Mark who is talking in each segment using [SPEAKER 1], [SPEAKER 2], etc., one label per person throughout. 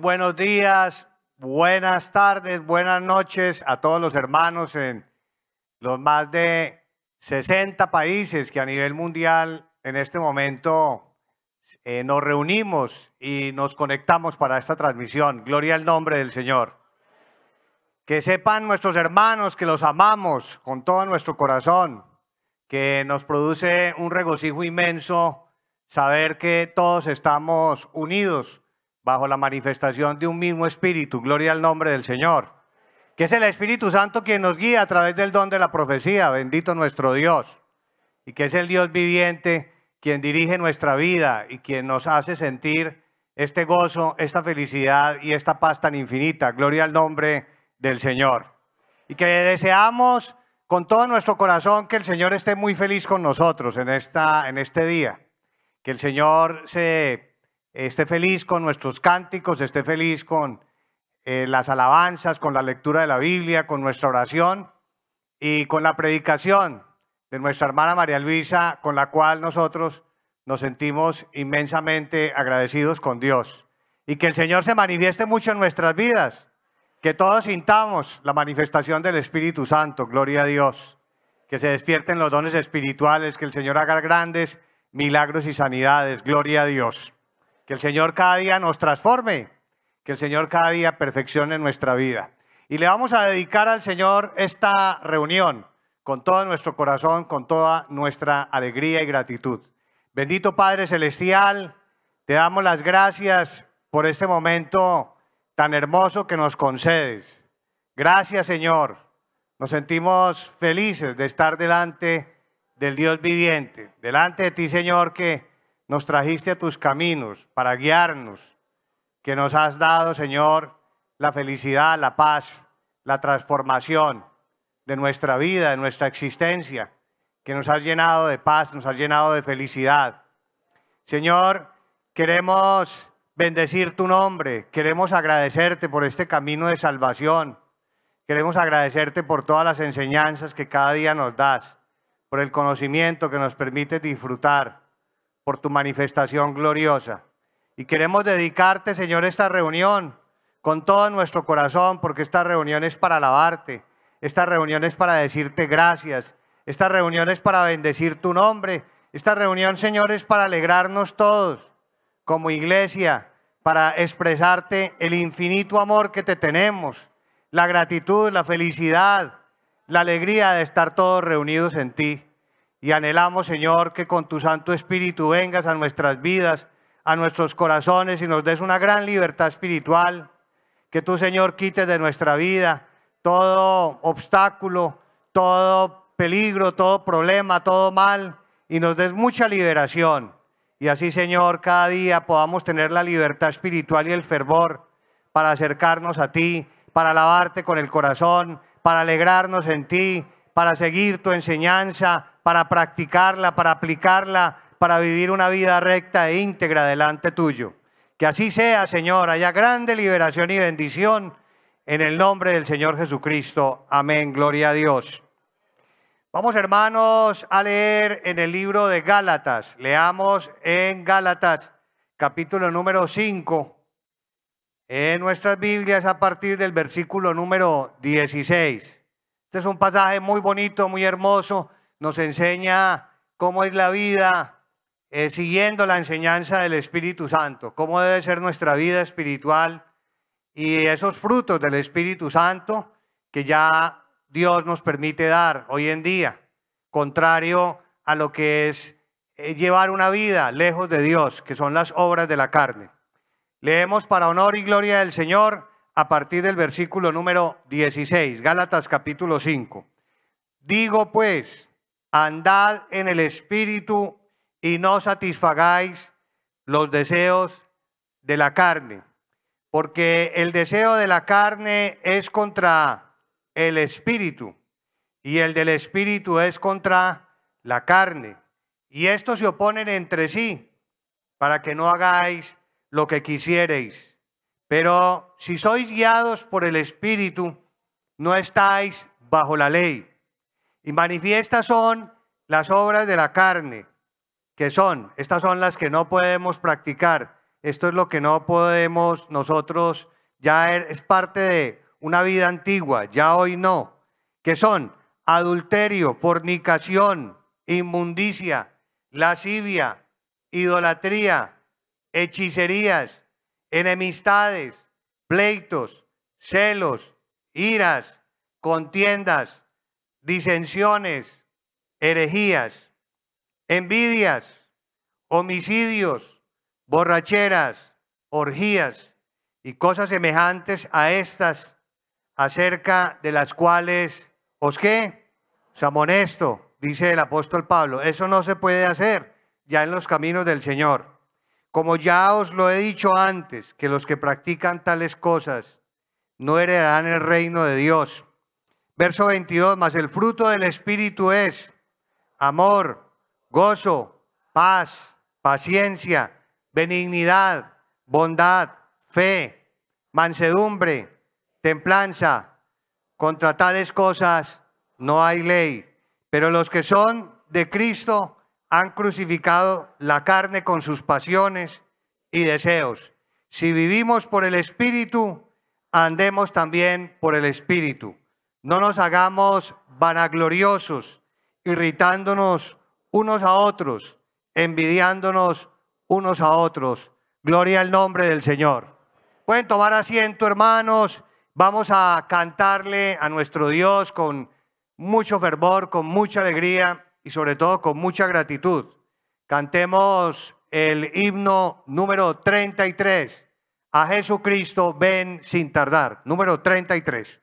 [SPEAKER 1] Buenos días, buenas tardes, buenas noches a todos los hermanos en los más de 60 países que a nivel mundial en este momento eh, nos reunimos y nos conectamos para esta transmisión. Gloria al nombre del Señor. Que sepan nuestros hermanos que los amamos con todo nuestro corazón, que nos produce un regocijo inmenso saber que todos estamos unidos bajo la manifestación de un mismo espíritu. Gloria al nombre del Señor. Que es el Espíritu Santo quien nos guía a través del don de la profecía. Bendito nuestro Dios. Y que es el Dios viviente quien dirige nuestra vida y quien nos hace sentir este gozo, esta felicidad y esta paz tan infinita. Gloria al nombre del Señor. Y que deseamos con todo nuestro corazón que el Señor esté muy feliz con nosotros en, esta, en este día que el Señor se, esté feliz con nuestros cánticos, esté feliz con eh, las alabanzas, con la lectura de la Biblia, con nuestra oración y con la predicación de nuestra hermana María Luisa, con la cual nosotros nos sentimos inmensamente agradecidos con Dios. Y que el Señor se manifieste mucho en nuestras vidas, que todos sintamos la manifestación del Espíritu Santo, gloria a Dios, que se despierten los dones espirituales, que el Señor haga grandes milagros y sanidades. Gloria a Dios. Que el Señor cada día nos transforme, que el Señor cada día perfeccione nuestra vida. Y le vamos a dedicar al Señor esta reunión con todo nuestro corazón, con toda nuestra alegría y gratitud. Bendito Padre Celestial, te damos las gracias por este momento tan hermoso que nos concedes. Gracias Señor. Nos sentimos felices de estar delante del Dios viviente. Delante de ti, Señor, que nos trajiste a tus caminos para guiarnos, que nos has dado, Señor, la felicidad, la paz, la transformación de nuestra vida, de nuestra existencia, que nos has llenado de paz, nos has llenado de felicidad. Señor, queremos bendecir tu nombre, queremos agradecerte por este camino de salvación, queremos agradecerte por todas las enseñanzas que cada día nos das por el conocimiento que nos permite disfrutar, por tu manifestación gloriosa. Y queremos dedicarte, Señor, esta reunión con todo nuestro corazón, porque esta reunión es para alabarte, esta reunión es para decirte gracias, esta reunión es para bendecir tu nombre, esta reunión, Señor, es para alegrarnos todos como iglesia, para expresarte el infinito amor que te tenemos, la gratitud, la felicidad, la alegría de estar todos reunidos en ti. Y anhelamos, Señor, que con tu Santo Espíritu vengas a nuestras vidas, a nuestros corazones y nos des una gran libertad espiritual. Que tú, Señor, quites de nuestra vida todo obstáculo, todo peligro, todo problema, todo mal y nos des mucha liberación. Y así, Señor, cada día podamos tener la libertad espiritual y el fervor para acercarnos a ti, para alabarte con el corazón, para alegrarnos en ti, para seguir tu enseñanza, para practicarla, para aplicarla, para vivir una vida recta e íntegra delante tuyo. Que así sea, Señor, haya grande liberación y bendición en el nombre del Señor Jesucristo. Amén, gloria a Dios. Vamos, hermanos, a leer en el libro de Gálatas. Leamos en Gálatas, capítulo número 5 en nuestras Biblias a partir del versículo número 16. Este es un pasaje muy bonito, muy hermoso, nos enseña cómo es la vida eh, siguiendo la enseñanza del Espíritu Santo, cómo debe ser nuestra vida espiritual y esos frutos del Espíritu Santo que ya Dios nos permite dar hoy en día, contrario a lo que es eh, llevar una vida lejos de Dios, que son las obras de la carne. Leemos para honor y gloria del Señor a partir del versículo número 16, Gálatas capítulo 5. Digo pues, andad en el Espíritu y no satisfagáis los deseos de la carne, porque el deseo de la carne es contra el Espíritu y el del Espíritu es contra la carne. Y estos se oponen entre sí para que no hagáis lo que quisiereis. Pero si sois guiados por el Espíritu, no estáis bajo la ley. Y manifiestas son las obras de la carne, que son, estas son las que no podemos practicar, esto es lo que no podemos nosotros, ya er, es parte de una vida antigua, ya hoy no, que son adulterio, fornicación, inmundicia, lascivia, idolatría, hechicerías, enemistades, pleitos, celos, iras, contiendas, disensiones, herejías, envidias, homicidios, borracheras, orgías y cosas semejantes a estas, acerca de las cuales os qué, os amonesto, dice el apóstol Pablo, eso no se puede hacer ya en los caminos del Señor. Como ya os lo he dicho antes, que los que practican tales cosas no heredarán el reino de Dios. Verso 22, más el fruto del Espíritu es amor, gozo, paz, paciencia, benignidad, bondad, fe, mansedumbre, templanza. Contra tales cosas no hay ley. Pero los que son de Cristo han crucificado la carne con sus pasiones y deseos. Si vivimos por el Espíritu, andemos también por el Espíritu. No nos hagamos vanagloriosos, irritándonos unos a otros, envidiándonos unos a otros. Gloria al nombre del Señor. Pueden tomar asiento, hermanos. Vamos a cantarle a nuestro Dios con mucho fervor, con mucha alegría y sobre todo con mucha gratitud. Cantemos el himno número 33. A Jesucristo ven sin tardar. Número 33.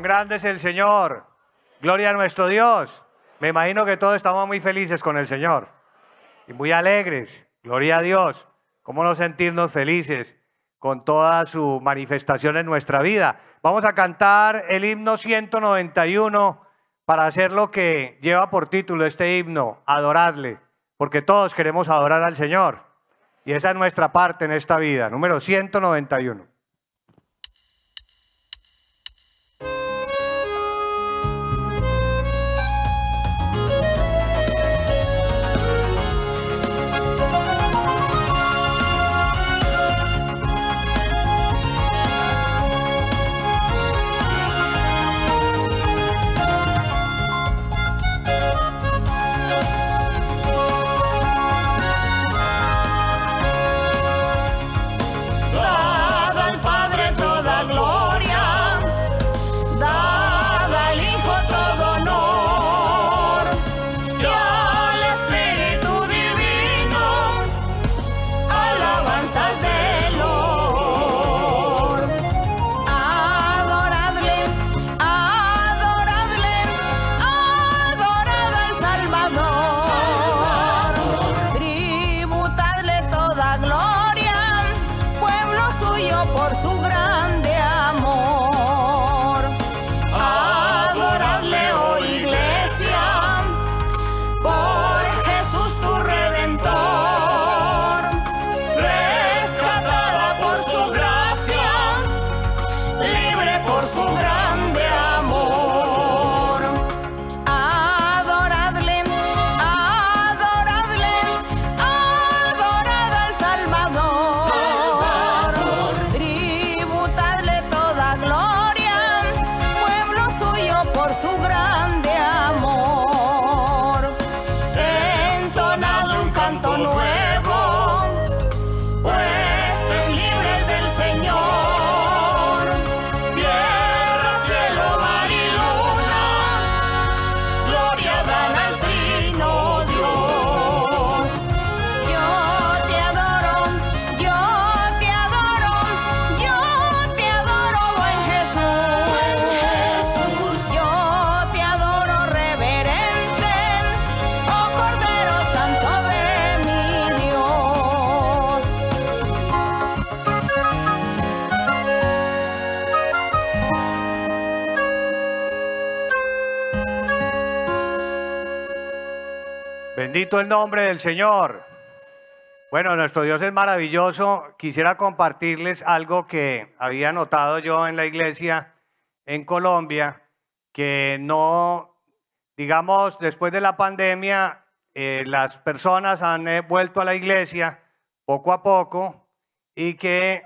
[SPEAKER 1] Cuán grande es el Señor. Gloria a nuestro Dios. Me imagino que todos estamos muy felices con el Señor y muy alegres. Gloria a Dios. ¿Cómo no sentirnos felices con toda su manifestación en nuestra vida? Vamos a cantar el himno 191 para hacer lo que lleva por título este himno, adorarle, porque todos queremos adorar al Señor. Y esa es nuestra parte en esta vida, número 191. 속으로 Bendito el nombre del Señor. Bueno, nuestro Dios es maravilloso. Quisiera compartirles algo que había notado yo en la iglesia en Colombia, que no, digamos, después de la pandemia, eh, las personas han eh, vuelto a la iglesia poco a poco y que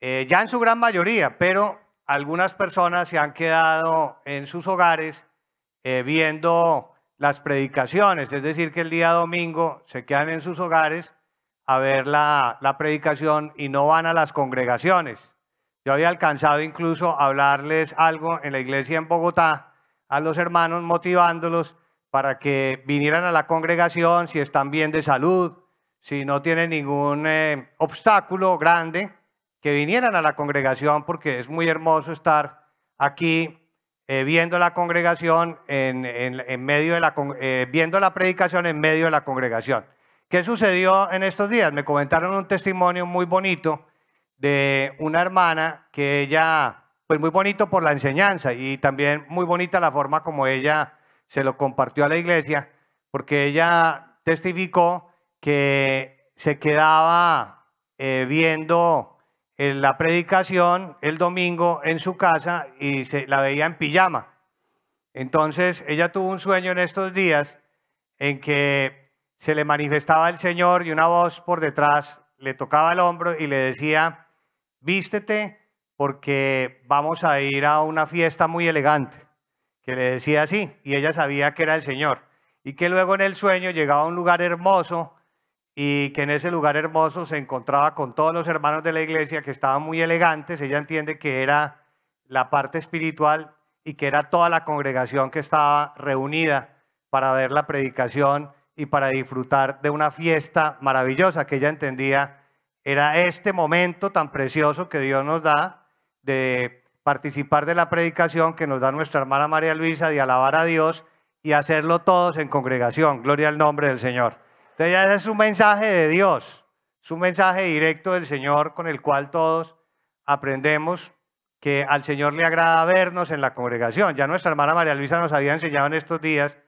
[SPEAKER 1] eh, ya en su gran mayoría, pero algunas personas se han quedado en sus hogares viendo las predicaciones, es decir, que el día domingo se quedan en sus hogares a ver la, predicación y no van a las congregaciones. Yo había alcanzado incluso a hablarles algo en la iglesia en Bogotá a los hermanos motivándolos para que vinieran a la congregación si están bien de salud, si no tienen ningún eh, obstáculo grande, que vinieran a la congregación porque es muy hermoso estar aquí eh, viendo la congregación en, medio de la, eh, viendo la predicación en medio de la congregación. ¿Qué sucedió en estos días? Me comentaron un testimonio muy bonito de una hermana que ella, pues muy bonito por la enseñanza y también muy bonita la forma como ella se lo compartió a la iglesia, porque ella testificó que se quedaba eh, viendo la predicación el domingo en su casa y se la veía en pijama. Entonces ella tuvo un sueño en estos días en que se le manifestaba el Señor y una voz por detrás le tocaba el hombro y le decía, vístete porque vamos a ir a una fiesta muy elegante, que le decía así, y ella sabía que era el Señor, y que luego en el sueño llegaba a un lugar hermoso y que en ese lugar hermoso se encontraba con todos los hermanos de la iglesia que estaban muy elegantes. Ella entiende que era la parte espiritual y que era toda la congregación que estaba reunida para ver la predicación y para disfrutar de una fiesta maravillosa que ella entendía era este momento tan precioso que Dios nos da de participar de la predicación que nos da nuestra hermana María Luisa, de alabar a Dios y hacerlo todos en congregación. Gloria al nombre del Señor. Entonces ya es un mensaje de Dios, es un mensaje directo del Señor con el cual todos aprendemos que al Señor le agrada vernos en la congregación. Ya nuestra hermana María Luisa nos había enseñado en estos días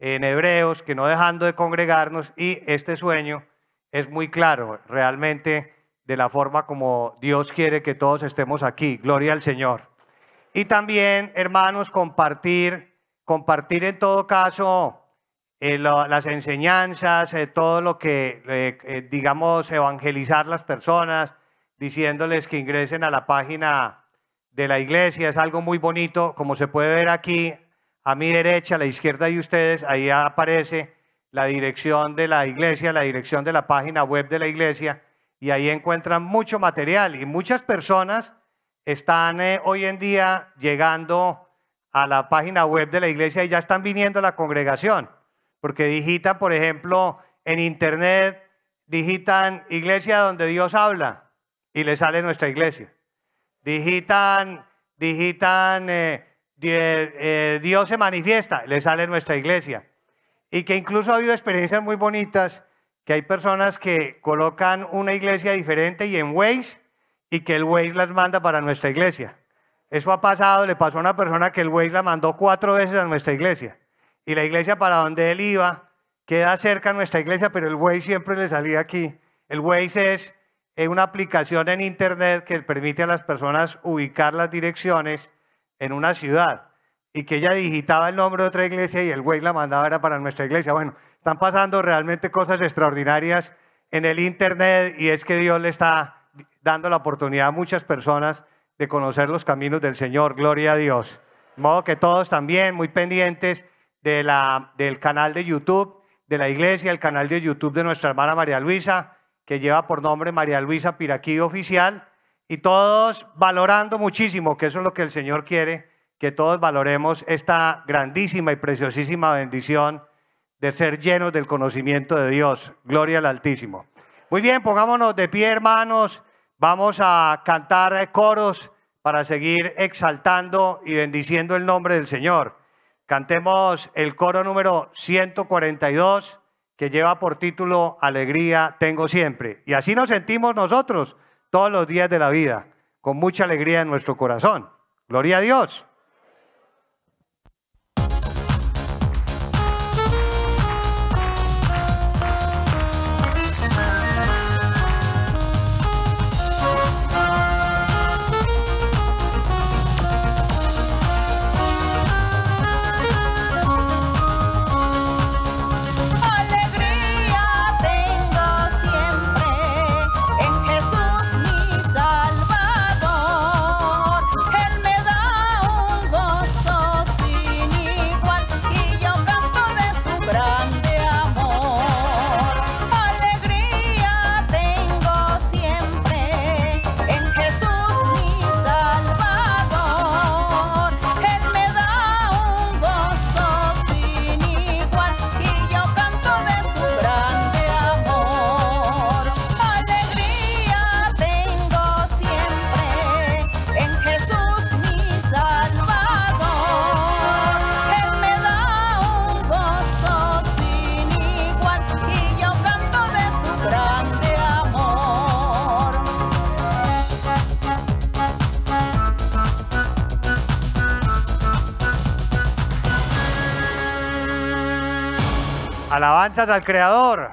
[SPEAKER 1] en Hebreos que no dejando de congregarnos y este sueño es muy claro realmente de la forma como Dios quiere que todos estemos aquí. Gloria al Señor. Y también, hermanos, compartir, compartir en todo caso eh, las enseñanzas, eh, todo lo que, eh, digamos, evangelizar las personas, diciéndoles que ingresen a la página de la iglesia. Es algo muy bonito, como se puede ver aquí, a mi derecha, a la izquierda de ustedes, ahí aparece la dirección de la iglesia, la dirección de la página web de la iglesia, y ahí encuentran mucho material. Y muchas personas están hoy en día llegando a la página web de la iglesia y ya están viniendo a la congregación porque digitan, por ejemplo, en internet, digitan iglesia donde Dios habla y le sale nuestra iglesia. Digitan, digitan eh, eh, Dios se manifiesta, le sale nuestra iglesia. Y que incluso ha habido experiencias muy bonitas, que hay personas que colocan una iglesia diferente y en Waze, y que el Waze las manda para nuestra iglesia. Eso ha pasado, le pasó a una persona que el Waze la mandó cuatro veces a nuestra iglesia y la iglesia para donde él iba queda cerca de nuestra iglesia, pero el Waze siempre le salía aquí. El Waze es una aplicación en internet que permite a las personas ubicar las direcciones en una ciudad y que ella digitaba el nombre de otra iglesia y el Waze la mandaba era para nuestra iglesia. Bueno, están pasando realmente cosas extraordinarias en el internet y es que Dios le está dando la oportunidad a muchas personas de conocer los caminos del Señor. Gloria a Dios. De modo que todos también muy pendientes del canal de YouTube de la iglesia, el canal de YouTube de nuestra hermana María Luisa, que lleva por nombre María Luisa Piraquí Oficial, y todos valorando muchísimo, que eso es lo que el Señor quiere, que todos valoremos esta grandísima y preciosísima bendición de ser llenos del conocimiento de Dios. Gloria al Altísimo. Muy bien, pongámonos de pie, hermanos. Vamos a cantar coros para seguir exaltando y bendiciendo el nombre del Señor. Cantemos el coro número 142 que lleva por título Alegría tengo siempre. Y así nos sentimos nosotros todos los días de la vida, con mucha alegría en nuestro corazón. Gloria a Dios. Alabanzas al Creador.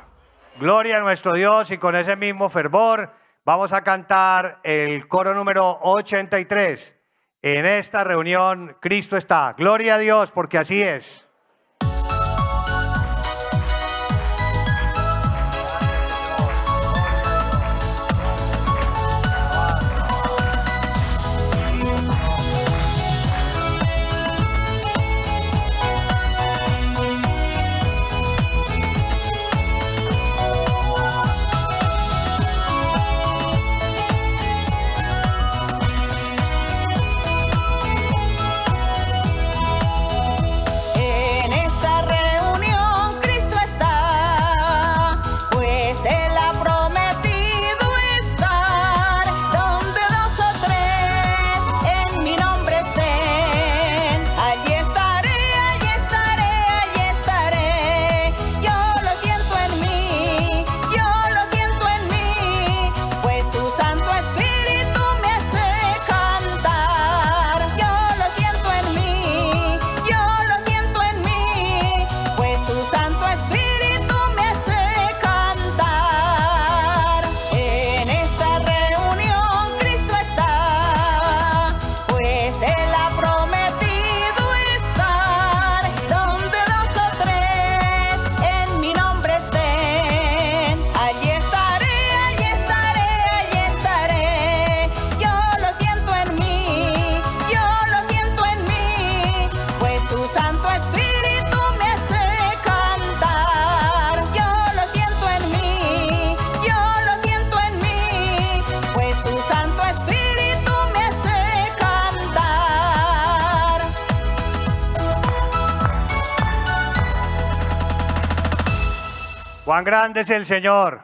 [SPEAKER 1] Gloria a nuestro Dios y con ese mismo fervor vamos a cantar el coro número 83. En esta reunión Cristo está. Gloria a Dios porque así es. Cuán grande es el Señor.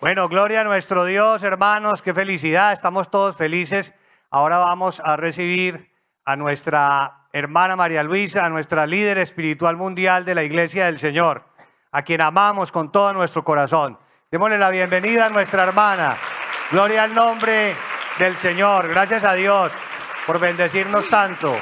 [SPEAKER 1] Bueno, gloria a nuestro Dios, hermanos, qué felicidad, estamos todos felices. Ahora vamos a recibir a nuestra hermana María Luisa, a nuestra líder espiritual mundial de la Iglesia del Señor, a quien amamos con todo nuestro corazón. Démosle la bienvenida a nuestra hermana. Gloria al nombre del Señor. Gracias a Dios por bendecirnos tanto.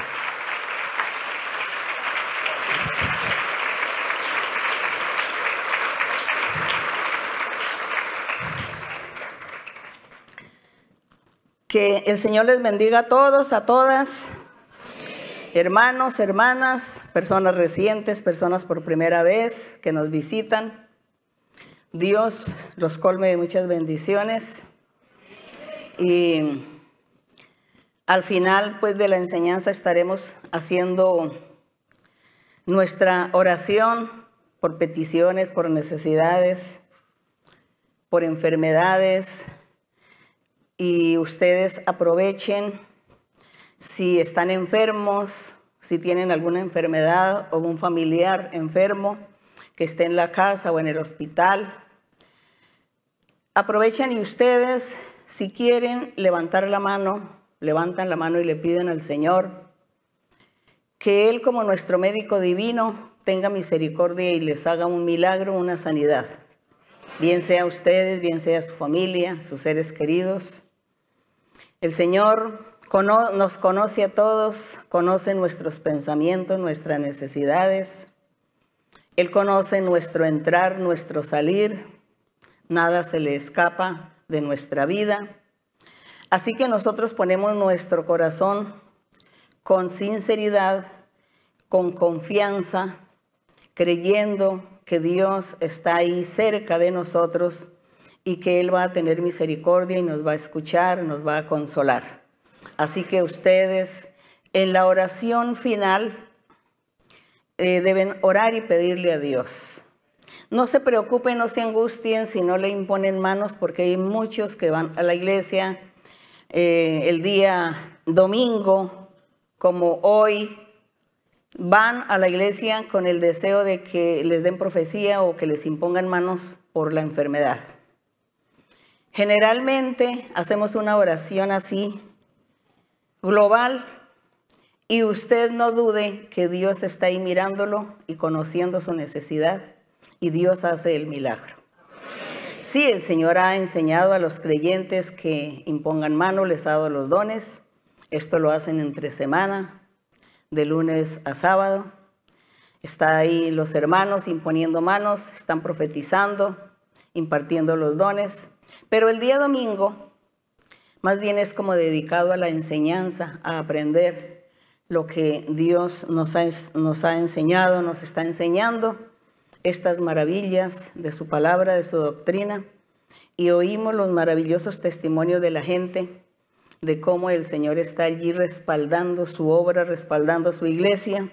[SPEAKER 2] Que el Señor les bendiga a todos, a todas, hermanos, hermanas, personas recientes, personas por primera vez que nos visitan. Dios los colme de muchas bendiciones. Y al final, pues, de la enseñanza estaremos haciendo nuestra oración por peticiones, por necesidades, por enfermedades, y ustedes aprovechen si están enfermos, si tienen alguna enfermedad o un familiar enfermo que esté en la casa o en el hospital. Aprovechen y ustedes, si quieren levantar la mano, levantan la mano y le piden al Señor que Él como nuestro médico divino tenga misericordia y les haga un milagro, una sanidad. Bien sea ustedes, bien sea su familia, sus seres queridos. El Señor nos conoce a todos, conoce nuestros pensamientos, nuestras necesidades. Él conoce nuestro entrar, nuestro salir. Nada se le escapa de nuestra vida. Así que nosotros ponemos nuestro corazón con sinceridad, con confianza, creyendo que Dios está ahí cerca de nosotros y que Él va a tener misericordia y nos va a escuchar, nos va a consolar. Así que ustedes en la oración final eh, deben orar y pedirle a Dios. No se preocupen, no se angustien si no le imponen manos, porque hay muchos que van a la iglesia eh, el día domingo, como hoy, van a la iglesia con el deseo de que les den profecía o que les impongan manos por la enfermedad. Generalmente hacemos una oración así, global, y usted no dude que Dios está ahí mirándolo y conociendo su necesidad, y Dios hace el milagro. Sí, el Señor ha enseñado a los creyentes que impongan mano, les ha dado los dones. Esto lo hacen entre semana, de lunes a sábado. Está ahí los hermanos imponiendo manos, están profetizando, impartiendo los dones. Pero el día domingo más bien es como dedicado a la enseñanza, a aprender lo que Dios nos ha, enseñado, nos está enseñando, estas maravillas de su palabra, de su doctrina. Y oímos los maravillosos testimonios de la gente, de cómo el Señor está allí respaldando su obra, respaldando su iglesia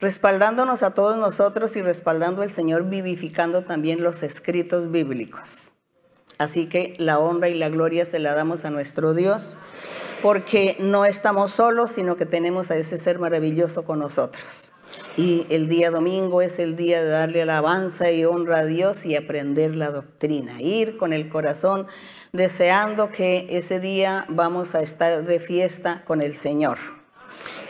[SPEAKER 2] respaldándonos a todos nosotros y respaldando al Señor, vivificando también los escritos bíblicos. Así que la honra y la gloria se la damos a nuestro Dios, porque no estamos solos, sino que tenemos a ese ser maravilloso con nosotros. Y el día domingo es el día de darle alabanza y honra a Dios y aprender la doctrina, ir con el corazón deseando que ese día vamos a estar de fiesta con el Señor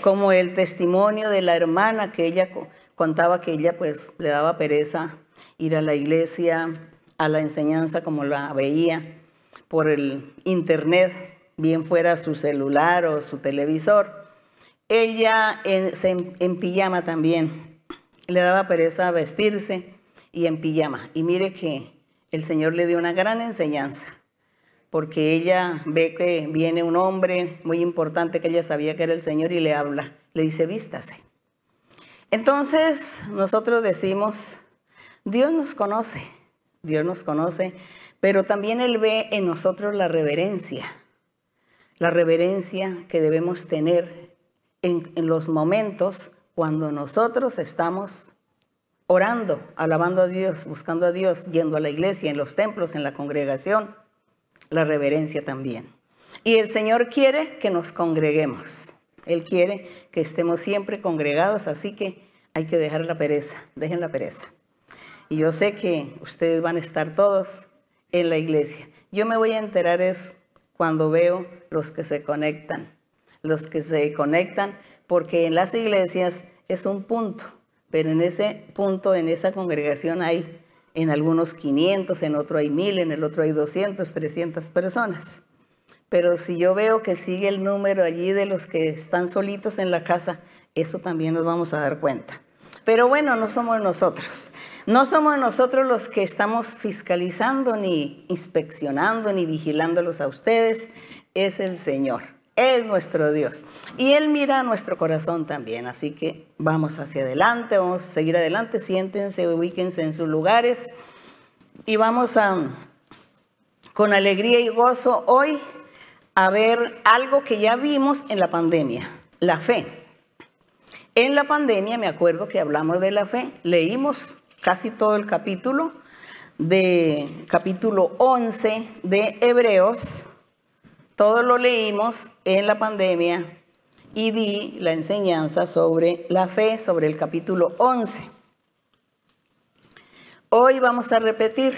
[SPEAKER 2] como el testimonio de la hermana que ella contaba que ella pues le daba pereza ir a la iglesia, a la enseñanza como la veía por el internet, bien fuera su celular o su televisor. Ella en, pijama también, le daba pereza vestirse y en pijama. Y mire que el Señor le dio una gran enseñanza porque ella ve que viene un hombre muy importante que ella sabía que era el Señor y le habla, le dice, vístase. Entonces nosotros decimos, Dios nos conoce, Dios nos conoce, pero también Él ve en nosotros la reverencia, la reverencia que debemos tener en, los momentos cuando nosotros estamos orando, alabando a Dios, buscando a Dios, yendo a la iglesia, en los templos, en la congregación la reverencia también. Y el Señor quiere que nos congreguemos. Él quiere que estemos siempre congregados, así que hay que dejar la pereza, dejen la pereza. Y yo sé que ustedes van a estar todos en la iglesia. Yo me voy a enterar es cuando veo los que se conectan, los que se conectan, porque en las iglesias es un punto, pero en ese punto, en esa congregación hay en algunos 500, en otro hay 1000, en el otro hay 200, 300 personas. Pero si yo veo que sigue el número allí de los que están solitos en la casa, eso también nos vamos a dar cuenta. Pero bueno, no somos nosotros. No somos nosotros los que estamos fiscalizando, ni inspeccionando, ni vigilándolos a ustedes. Es el Señor es nuestro Dios. Y Él mira nuestro corazón también. Así que vamos hacia adelante, vamos a seguir adelante. Siéntense, ubíquense en sus lugares. Y vamos a, con alegría y gozo hoy, a ver algo que ya vimos en la pandemia, la fe. En la pandemia, me acuerdo que hablamos de la fe, leímos casi todo el capítulo, de capítulo 11 de Hebreos, todo lo leímos en la pandemia y di la enseñanza sobre la fe, sobre el capítulo 11. Hoy vamos a repetir.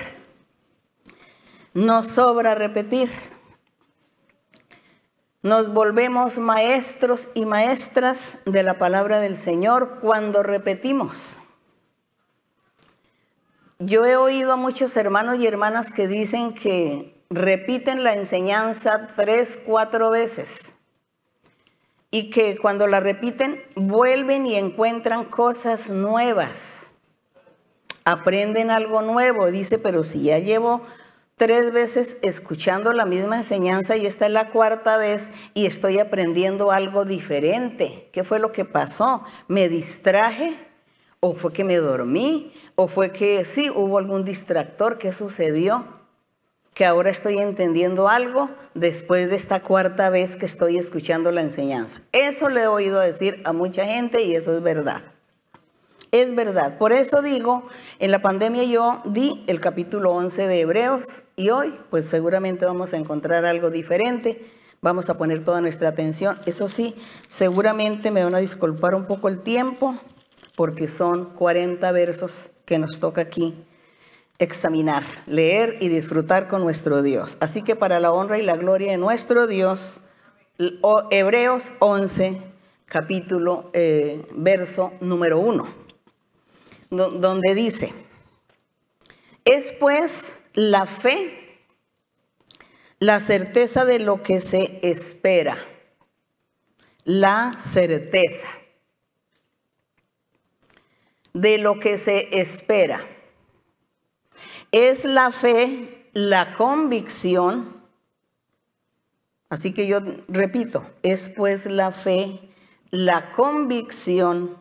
[SPEAKER 2] Nos sobra repetir. Nos volvemos maestros y maestras de la palabra del Señor cuando repetimos. Yo he oído a muchos hermanos y hermanas que dicen que repiten la enseñanza tres, cuatro veces y que cuando la repiten vuelven y encuentran cosas nuevas, aprenden algo nuevo. Dice, pero si ya llevo tres veces escuchando la misma enseñanza y esta es la cuarta vez y estoy aprendiendo algo diferente. ¿Qué fue lo que pasó? ¿Me distraje? ¿O fue que me dormí? ¿O fue que sí, hubo algún distractor? ¿Qué sucedió? que ahora estoy entendiendo algo después de esta cuarta vez que estoy escuchando la enseñanza. Eso le he oído decir a mucha gente y eso es verdad. Es verdad. Por eso digo, en la pandemia yo di el capítulo 11 de Hebreos y hoy pues seguramente vamos a encontrar algo diferente. Vamos a poner toda nuestra atención. Eso sí, seguramente me van a disculpar un poco el tiempo porque son 40 versos que nos toca aquí examinar, leer y disfrutar con nuestro Dios. Así que para la honra y la gloria de nuestro Dios, Hebreos 11, capítulo, eh, verso número 1, donde dice, es pues la fe, la certeza de lo que se espera, la certeza. de lo que se espera. Es la fe, la convicción. Así que yo repito, es pues la fe, la convicción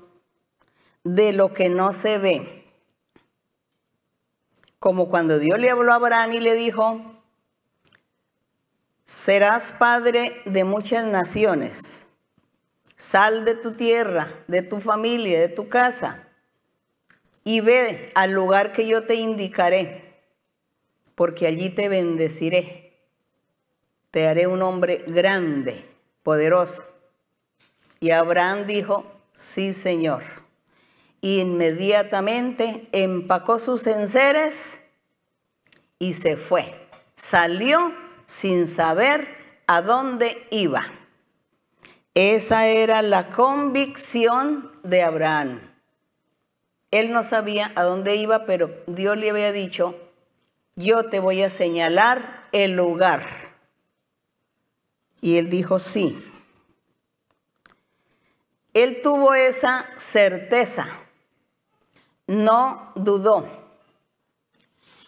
[SPEAKER 2] de lo que no se ve. Como cuando Dios le habló a Abraham y le dijo, serás padre de muchas naciones. Sal de tu tierra, de tu familia, de tu casa, y ve al lugar que yo te indicaré, porque allí te bendeciré. Te haré un hombre grande, poderoso. Y Abraham dijo, sí, Señor. Inmediatamente empacó sus enseres y se fue. Salió sin saber a dónde iba. Esa era la convicción de Abraham. Él no sabía a dónde iba, pero Dios le había dicho, yo te voy a señalar el lugar. Y él dijo, sí. Él tuvo esa certeza, no dudó,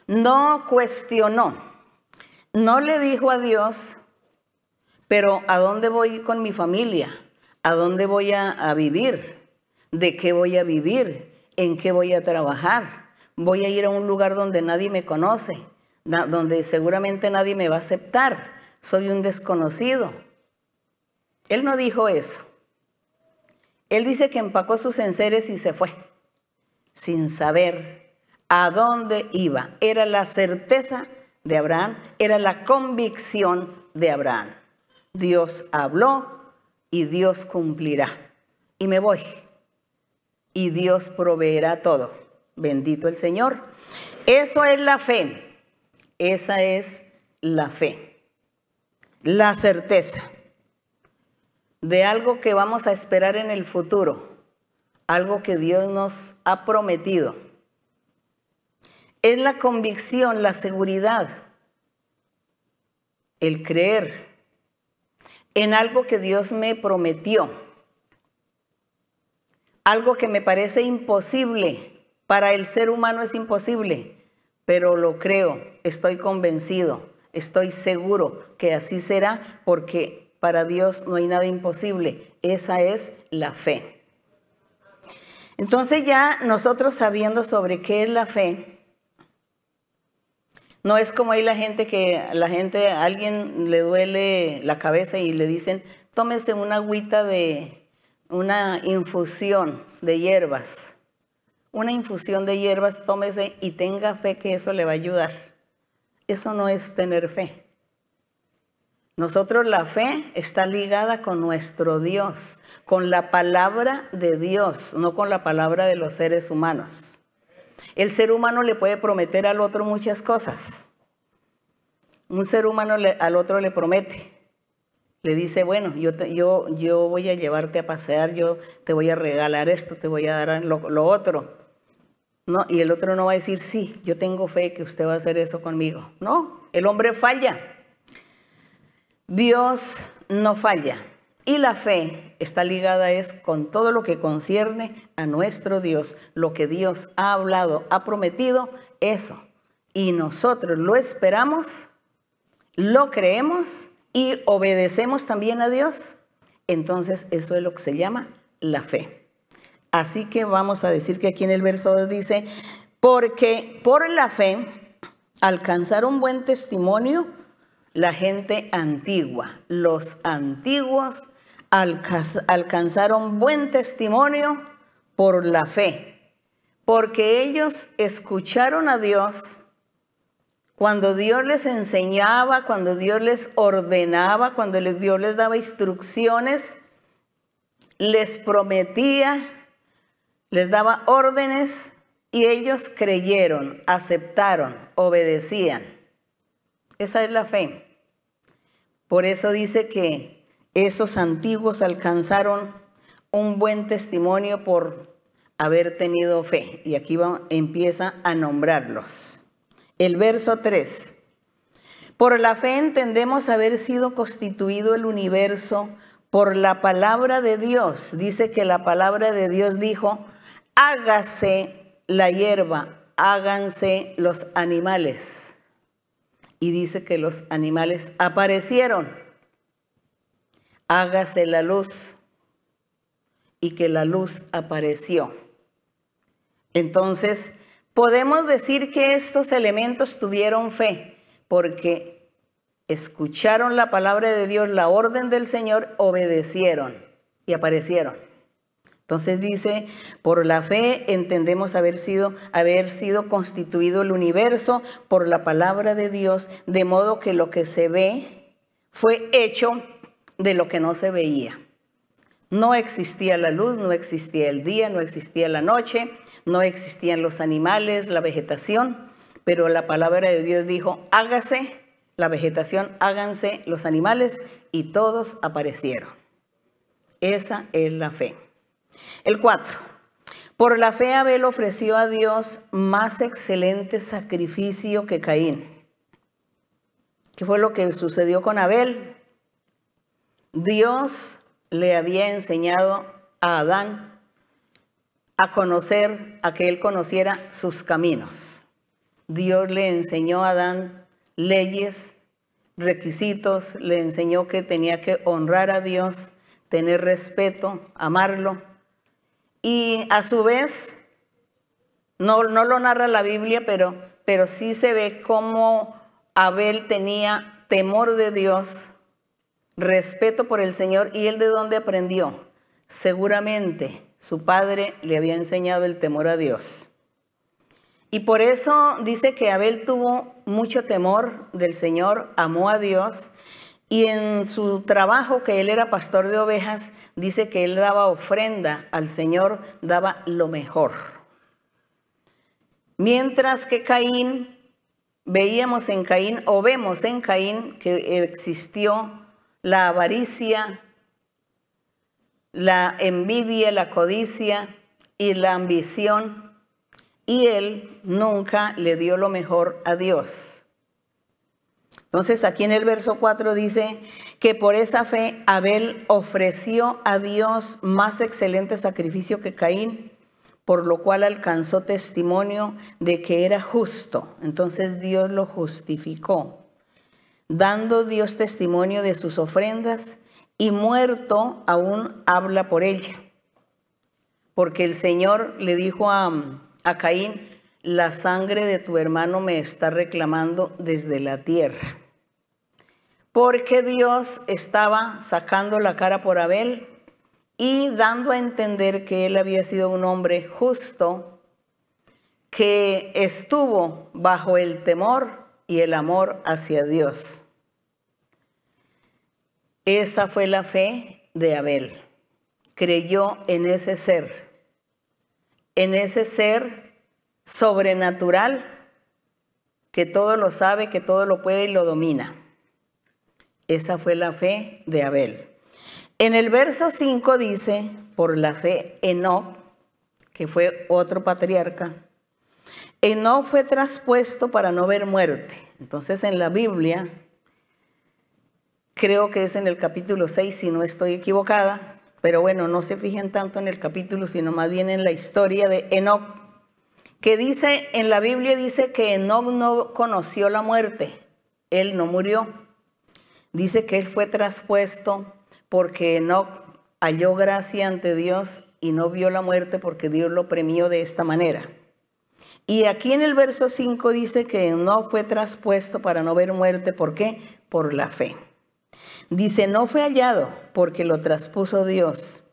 [SPEAKER 2] no cuestionó, no le dijo a Dios, pero ¿a dónde voy con mi familia? ¿A dónde voy a, vivir? ¿De qué voy a vivir? ¿En qué voy a trabajar? Voy a ir a un lugar donde nadie me conoce, donde seguramente nadie me va a aceptar. Soy un desconocido. Él no dijo eso. Él dice que empacó sus enseres y se fue, sin saber a dónde iba. Era la certeza de Abraham, era la convicción de Abraham. Dios habló y Dios cumplirá. Y me voy. Y Dios proveerá todo. Bendito el Señor. Eso es la fe. Esa es la fe. La certeza de algo que vamos a esperar en el futuro. Algo que Dios nos ha prometido. Es la convicción, la seguridad, el creer en algo que Dios me prometió. Algo que me parece imposible. Para el ser humano es imposible, pero lo creo, estoy convencido, estoy seguro que así será porque para Dios no hay nada imposible. Esa es la fe. Entonces ya nosotros sabiendo sobre qué es la fe, no es como hay la gente que la gente, a alguien le duele la cabeza y le dicen, tómese una agüita de una infusión de hierbas. Una infusión de hierbas, tómese y tenga fe que eso le va a ayudar. Eso no es tener fe. Nosotros la fe está ligada con nuestro Dios, con la palabra de Dios, no con la palabra de los seres humanos. El ser humano le puede prometer al otro muchas cosas. Un ser humano al otro le promete. Le dice, bueno, yo, yo, yo voy a llevarte a pasear, yo te voy a regalar esto, te voy a dar lo, lo otro. No, y el otro no va a decir, sí, yo tengo fe que usted va a hacer eso conmigo. No, el hombre falla. Dios no falla. Y la fe está ligada es con todo lo que concierne a nuestro Dios, lo que Dios ha hablado, ha prometido, eso. Y nosotros lo esperamos, lo creemos y obedecemos también a Dios. Entonces eso es lo que se llama la fe. Así que vamos a decir que aquí en el verso 2 dice, porque por la fe alcanzaron buen testimonio la gente antigua, los antiguos alcanzaron buen testimonio por la fe, porque ellos escucharon a Dios cuando Dios les enseñaba, cuando Dios les ordenaba, cuando Dios les daba instrucciones, les prometía, les daba órdenes y ellos creyeron, aceptaron, obedecían. Esa es la fe. Por eso dice que esos antiguos alcanzaron un buen testimonio por haber tenido fe. Y aquí empieza a nombrarlos. El verso 3. Por la fe entendemos haber sido constituido el universo por la palabra de Dios. Dice que la palabra de Dios dijo, hágase la hierba, háganse los animales. Y dice que los animales aparecieron. Hágase la luz. Y que la luz apareció. Entonces, podemos decir que estos elementos tuvieron fe, porque escucharon la palabra de Dios, la orden del Señor, obedecieron y aparecieron. Entonces dice, por la fe entendemos haber sido, haber sido constituido el universo por la palabra de Dios, de modo que lo que se ve fue hecho de lo que no se veía. No existía la luz, no existía el día, no existía la noche, no existían los animales, la vegetación, pero la palabra de Dios dijo, hágase la vegetación, háganse los animales, y todos aparecieron. Esa es la fe. El 4. Por la fe Abel ofreció a Dios más excelente sacrificio que Caín. ¿Qué fue lo que sucedió con Abel? Dios le había enseñado a Adán a conocer, a que él conociera sus caminos. Dios le enseñó a Adán leyes, requisitos, le enseñó que tenía que honrar a Dios, tener respeto, amarlo y a su vez, no, no lo narra la Biblia, pero, pero sí se ve cómo Abel tenía temor de Dios, respeto por el Señor y él de dónde aprendió. Seguramente su padre le había enseñado el temor a Dios. Y por eso dice que Abel tuvo mucho temor del Señor, amó a Dios y en su trabajo, que él era pastor de ovejas, dice que él daba ofrenda al Señor, daba lo mejor. Mientras que Caín, veíamos en Caín o vemos en Caín que existió la avaricia, la envidia, la codicia y la ambición, y él nunca le dio lo mejor a Dios. Entonces aquí en el verso 4 dice que por esa fe Abel ofreció a Dios más excelente sacrificio que Caín, por lo cual alcanzó testimonio de que era justo. Entonces Dios lo justificó, dando Dios testimonio de sus ofrendas y muerto aún habla por ella. Porque el Señor le dijo a, a Caín, la sangre de tu hermano me está reclamando desde la tierra porque Dios estaba sacando la cara por Abel y dando a entender que él había sido un hombre justo, que estuvo bajo el temor y el amor hacia Dios. Esa fue la fe de Abel. Creyó en ese ser, en ese ser sobrenatural que todo lo sabe, que todo lo puede y lo domina. Esa fue la fe de Abel. En el verso 5 dice, por la fe, Enoch, que fue otro patriarca, Enoch fue traspuesto para no ver muerte. Entonces en la Biblia, creo que es en el capítulo 6, si no estoy equivocada, pero bueno, no se fijen tanto en el capítulo, sino más bien en la historia de Enoch, que dice, en la Biblia dice que Enoch no conoció la muerte, él no murió. Dice que él fue traspuesto porque no halló gracia ante Dios y no vio la muerte porque Dios lo premió de esta manera. Y aquí en el verso 5 dice que no fue traspuesto para no ver muerte. ¿Por qué? Por la fe. Dice, no fue hallado porque lo traspuso Dios.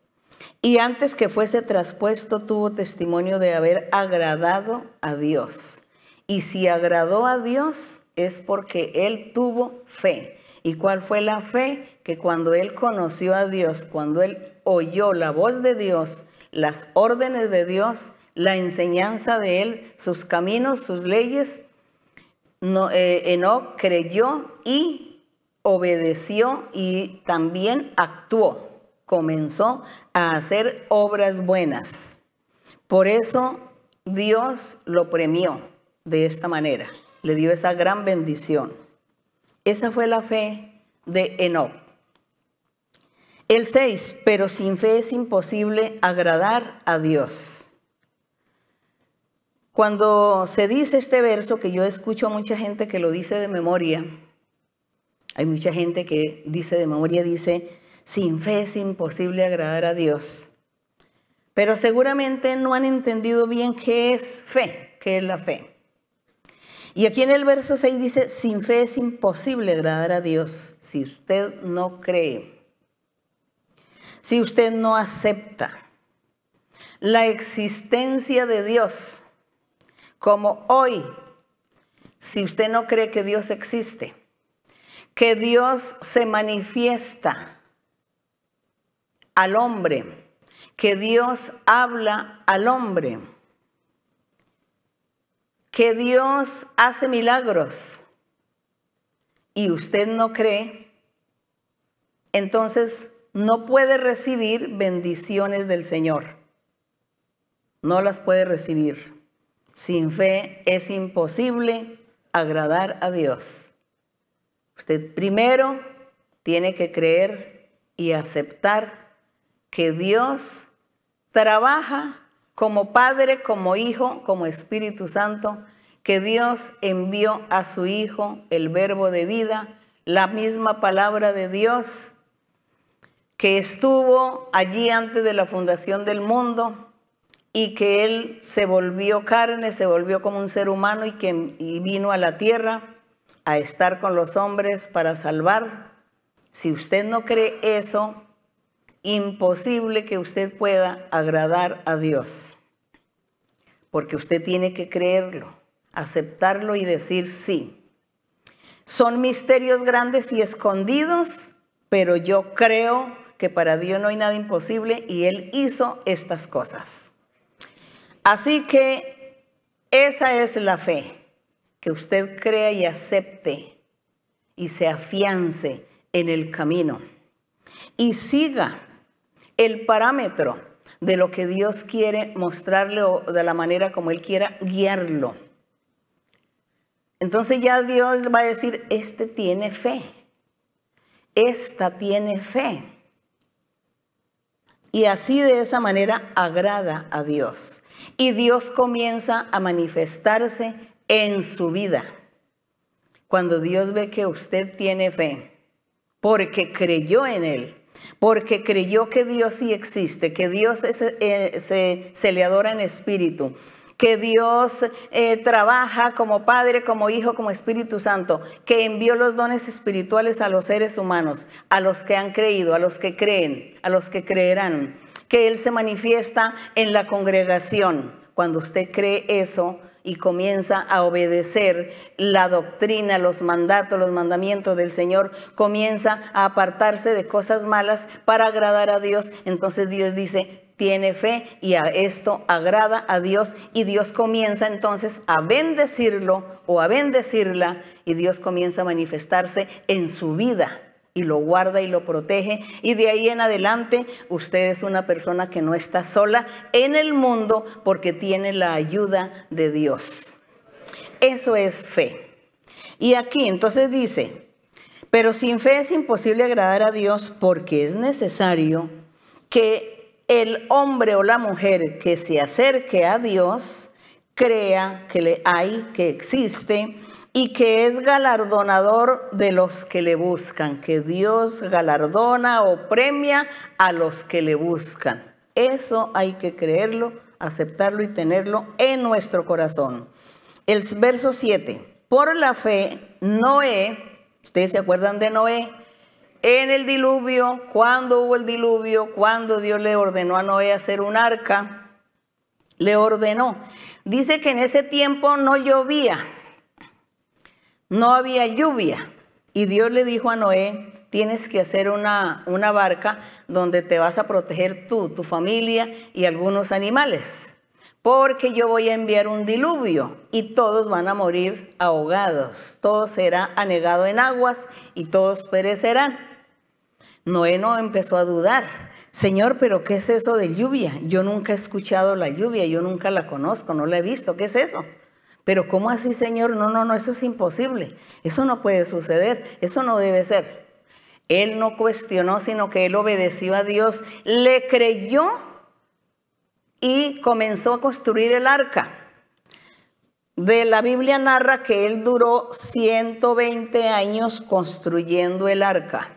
[SPEAKER 2] Y antes que fuese traspuesto tuvo testimonio de haber agradado a Dios. Y si agradó a Dios es porque él tuvo fe. ¿Y cuál fue la fe? Que cuando él conoció a Dios, cuando él oyó la voz de Dios, las órdenes de Dios, la enseñanza de él, sus caminos, sus leyes, no, eh, creyó y obedeció y también actuó, comenzó a hacer obras buenas. Por eso Dios lo premió de esta manera, le dio esa gran bendición. Esa fue la fe de Enoch. El 6, pero sin fe es imposible agradar a Dios. Cuando se dice este verso, que yo escucho a mucha gente que lo dice de memoria, hay mucha gente que dice de memoria, dice, sin fe es imposible agradar a Dios. Pero seguramente no han entendido bien qué es fe, qué es la fe. Y aquí en el verso 6 dice, sin fe es imposible agradar a Dios si usted no cree, si usted no acepta la existencia de Dios como hoy, si usted no cree que Dios existe, que Dios se manifiesta al hombre, que Dios habla al hombre, que Dios hace milagros y usted no cree, entonces no puede recibir bendiciones del Señor. No las puede recibir. Sin fe es imposible agradar a Dios. Usted primero tiene que creer y aceptar que Dios trabaja como Padre, como Hijo, como Espíritu Santo, que Dios envió a su Hijo el verbo de vida, la misma palabra de Dios, que estuvo allí antes de la fundación del mundo, y que Él se volvió carne, se volvió como un ser humano y que vino a la tierra a estar con los hombres para salvar. Si usted no cree eso, imposible que usted pueda agradar a Dios, porque usted tiene que creerlo, aceptarlo y decir sí. Son misterios grandes y escondidos, pero yo creo que para Dios no hay nada imposible y Él hizo estas cosas. Así que esa es la fe, que usted crea y acepte y se afiance en el camino y siga el parámetro de lo que Dios quiere mostrarle o de la manera como Él quiera guiarlo. Entonces ya Dios va a decir, este tiene fe, esta tiene fe. Y así de esa manera agrada a Dios y Dios comienza a manifestarse en su vida. Cuando Dios ve que usted tiene fe, porque creyó en Él, porque creyó que Dios sí existe, que Dios eh, se, le adora en espíritu, que Dios eh, trabaja como Padre, como Hijo, como Espíritu Santo, que envió los dones espirituales a los seres humanos, a los que han creído, a los que creen, a los que creerán que Él se manifiesta en la congregación. Cuando usted cree eso y comienza a obedecer la doctrina, los mandatos, los mandamientos del Señor, comienza a apartarse de cosas malas para agradar a Dios, entonces Dios dice, tiene fe y a esto agrada a Dios y Dios comienza entonces a bendecirlo o a bendecirla y Dios comienza a manifestarse en su vida y lo guarda y lo protege. Y de ahí en adelante usted es una persona que no está sola en el mundo porque tiene la ayuda de Dios. Eso es fe. Y aquí entonces dice, pero sin fe es imposible agradar a Dios porque es necesario que el hombre o la mujer que se acerque a Dios crea que le hay, que existe, y que es galardonador de los que le buscan, que Dios galardona o premia a los que le buscan. Eso hay que creerlo, aceptarlo y tenerlo en nuestro corazón. El verso 7. Por la fe, Noé, ustedes se acuerdan de Noé, en el diluvio, cuando hubo el diluvio, cuando Dios le ordenó a Noé hacer un arca, le ordenó. Dice que en ese tiempo no llovía no había lluvia. Y Dios le dijo a Noé, tienes que hacer una, una barca donde te vas a proteger tú, tu familia y algunos animales. Porque yo voy a enviar un diluvio y todos van a morir ahogados. Todo será anegado en aguas y todos perecerán. Noé no empezó a dudar. Señor, pero ¿qué es eso de lluvia? Yo nunca he escuchado la lluvia, yo nunca la conozco, no la he visto. ¿Qué es eso? Pero ¿cómo así, Señor? No, no, no, eso es imposible. Eso no puede suceder. Eso no debe ser. Él no cuestionó, sino que él obedeció a Dios, le creyó y comenzó a construir el arca. de la Biblia narra que él duró 120 años construyendo el arca.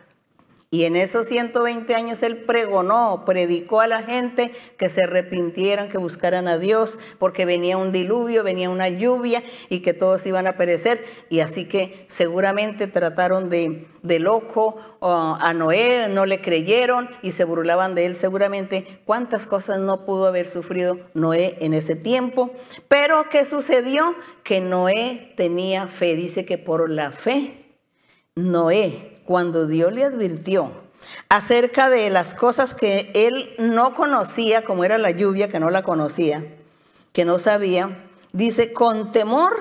[SPEAKER 2] Y en esos 120 años él pregonó, predicó a la gente que se arrepintieran, que buscaran a Dios, porque venía un diluvio, venía una lluvia y que todos iban a perecer. Y así que seguramente trataron de, de loco a Noé, no le creyeron y se burlaban de él seguramente. ¿Cuántas cosas no pudo haber sufrido Noé en ese tiempo? Pero ¿qué sucedió? Que Noé tenía fe. Dice que por la fe, Noé cuando Dios le advirtió acerca de las cosas que él no conocía, como era la lluvia, que no la conocía, que no sabía, dice, con temor,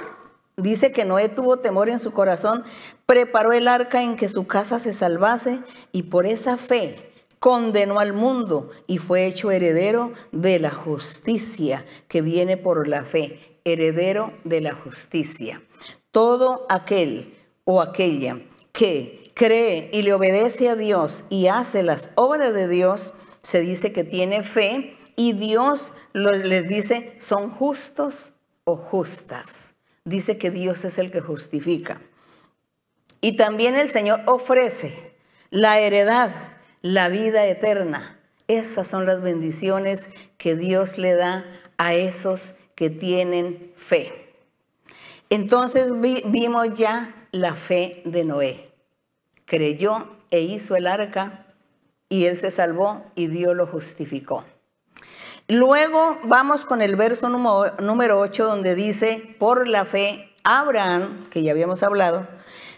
[SPEAKER 2] dice que Noé tuvo temor en su corazón, preparó el arca en que su casa se salvase y por esa fe condenó al mundo y fue hecho heredero de la justicia que viene por la fe, heredero de la justicia. Todo aquel o aquella que cree y le obedece a Dios y hace las obras de Dios, se dice que tiene fe y Dios les dice, son justos o justas. Dice que Dios es el que justifica. Y también el Señor ofrece la heredad, la vida eterna. Esas son las bendiciones que Dios le da a esos que tienen fe. Entonces vimos ya la fe de Noé creyó e hizo el arca y él se salvó y Dios lo justificó. Luego vamos con el verso número 8 donde dice, por la fe, Abraham, que ya habíamos hablado,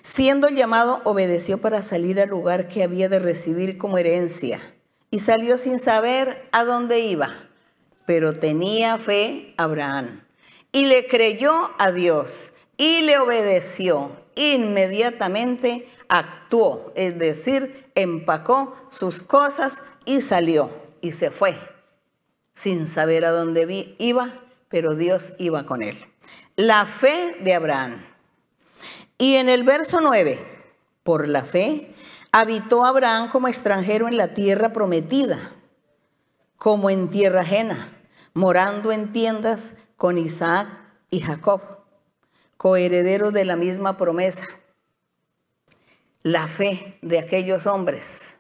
[SPEAKER 2] siendo llamado, obedeció para salir al lugar que había de recibir como herencia y salió sin saber a dónde iba, pero tenía fe Abraham y le creyó a Dios y le obedeció inmediatamente actuó, es decir, empacó sus cosas y salió y se fue, sin saber a dónde iba, pero Dios iba con él. La fe de Abraham. Y en el verso 9, por la fe, habitó Abraham como extranjero en la tierra prometida, como en tierra ajena, morando en tiendas con Isaac y Jacob, coherederos de la misma promesa la fe de aquellos hombres,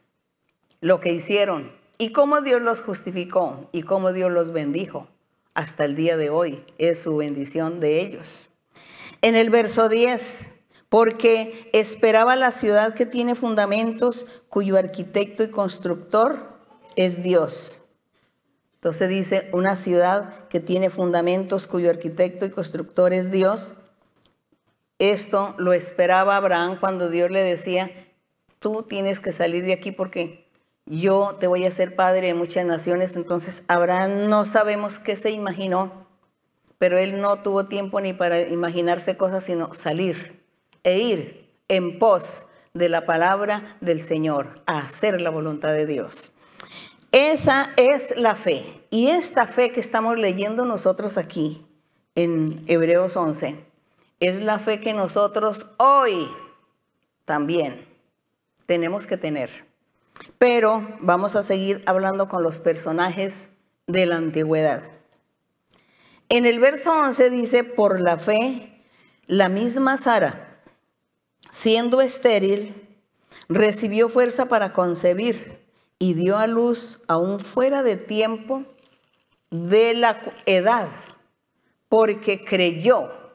[SPEAKER 2] lo que hicieron y cómo Dios los justificó y cómo Dios los bendijo. Hasta el día de hoy es su bendición de ellos. En el verso 10, porque esperaba la ciudad que tiene fundamentos, cuyo arquitecto y constructor es Dios. Entonces dice, una ciudad que tiene fundamentos, cuyo arquitecto y constructor es Dios. Esto lo esperaba Abraham cuando Dios le decía, tú tienes que salir de aquí porque yo te voy a ser padre de muchas naciones. Entonces Abraham no sabemos qué se imaginó, pero él no tuvo tiempo ni para imaginarse cosas, sino salir e ir en pos de la palabra del Señor, a hacer la voluntad de Dios. Esa es la fe. Y esta fe que estamos leyendo nosotros aquí en Hebreos 11 es la fe que nosotros hoy también tenemos que tener. Pero vamos a seguir hablando con los personajes de la antigüedad. En el verso 11 dice, por la fe, la misma Sara, siendo estéril, recibió fuerza para concebir y dio a luz aún fuera de tiempo de la edad, porque creyó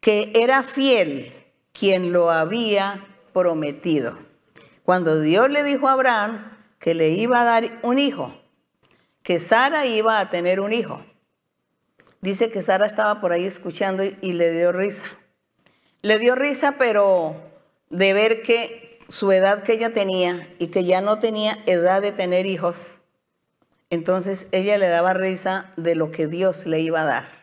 [SPEAKER 2] que era fiel quien lo había prometido. Cuando Dios le dijo a Abraham que le iba a dar un hijo, que Sara iba a tener un hijo, dice que Sara estaba por ahí escuchando y le dio risa. Le dio risa, pero de ver que su edad que ella tenía y que ya no tenía edad de tener hijos, entonces ella le daba risa de lo que Dios le iba a dar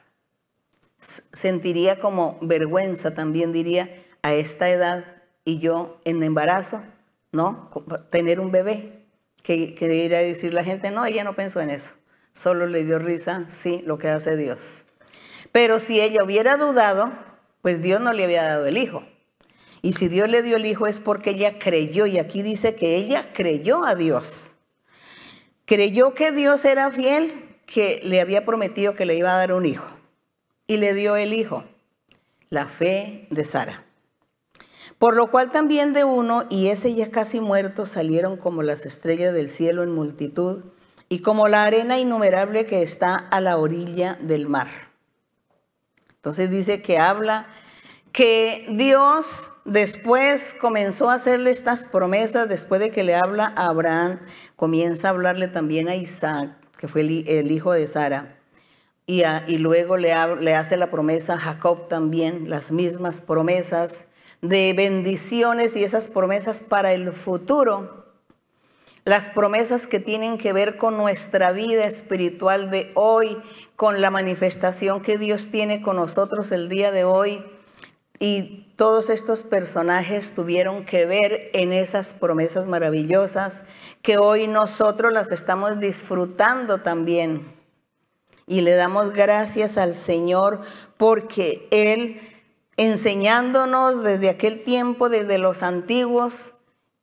[SPEAKER 2] sentiría como vergüenza también, diría, a esta edad y yo en embarazo, ¿no? Tener un bebé. Que, que a decir la gente, no, ella no pensó en eso. Solo le dio risa, sí, lo que hace Dios. Pero si ella hubiera dudado, pues Dios no le había dado el hijo. Y si Dios le dio el hijo es porque ella creyó. Y aquí dice que ella creyó a Dios. Creyó que Dios era fiel, que le había prometido que le iba a dar un hijo. Y le dio el hijo, la fe de Sara. Por lo cual también de uno, y ese ya casi muerto, salieron como las estrellas del cielo en multitud, y como la arena innumerable que está a la orilla del mar. Entonces dice que habla que Dios después comenzó a hacerle estas promesas, después de que le habla a Abraham, comienza a hablarle también a Isaac, que fue el, hijo de Sara, y, luego le, le hace la promesa a Jacob también, las mismas promesas de bendiciones y esas promesas para el futuro. Las promesas que tienen que ver con nuestra vida espiritual de hoy, con la manifestación que Dios tiene con nosotros el día de hoy. Y todos estos personajes tuvieron que ver en esas promesas maravillosas que hoy nosotros las estamos disfrutando también. Y le damos gracias al Señor porque Él enseñándonos desde aquel tiempo, desde los antiguos,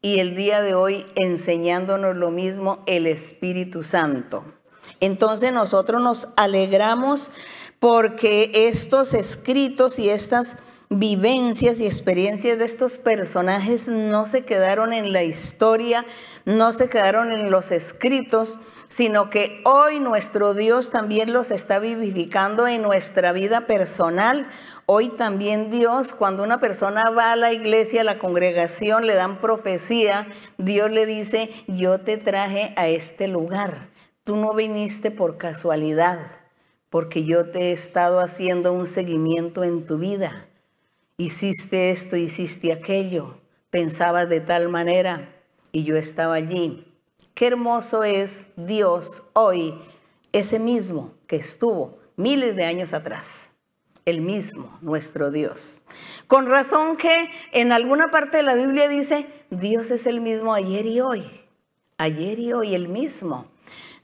[SPEAKER 2] y el día de hoy enseñándonos lo mismo el Espíritu Santo. Entonces nosotros nos alegramos porque estos escritos y estas vivencias y experiencias de estos personajes no se quedaron en la historia, no se quedaron en los escritos, sino que hoy nuestro Dios también los está vivificando en nuestra vida personal. Hoy también Dios, cuando una persona va a la iglesia, a la congregación, le dan profecía, Dios le dice, yo te traje a este lugar. Tú no viniste por casualidad, porque yo te he estado haciendo un seguimiento en tu vida. Hiciste esto, hiciste aquello, pensabas de tal manera y yo estaba allí. Qué hermoso es Dios hoy, ese mismo que estuvo miles de años atrás. El mismo, nuestro Dios. Con razón que en alguna parte de la Biblia dice, Dios es el mismo ayer y hoy. Ayer y hoy el mismo.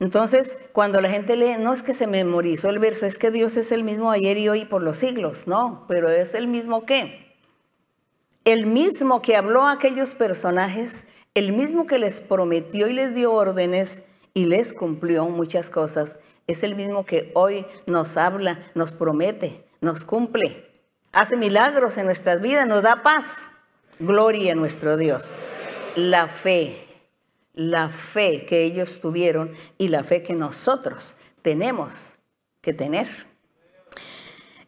[SPEAKER 2] Entonces, cuando la gente lee, no es que se memorizó el verso, es que Dios es el mismo ayer y hoy por los siglos, no, pero es el mismo que. El mismo que habló a aquellos personajes el mismo que les prometió y les dio órdenes y les cumplió muchas cosas, es el mismo que hoy nos habla, nos promete, nos cumple, hace milagros en nuestras vidas, nos da paz. Gloria a nuestro Dios. La fe, la fe que ellos tuvieron y la fe que nosotros tenemos que tener.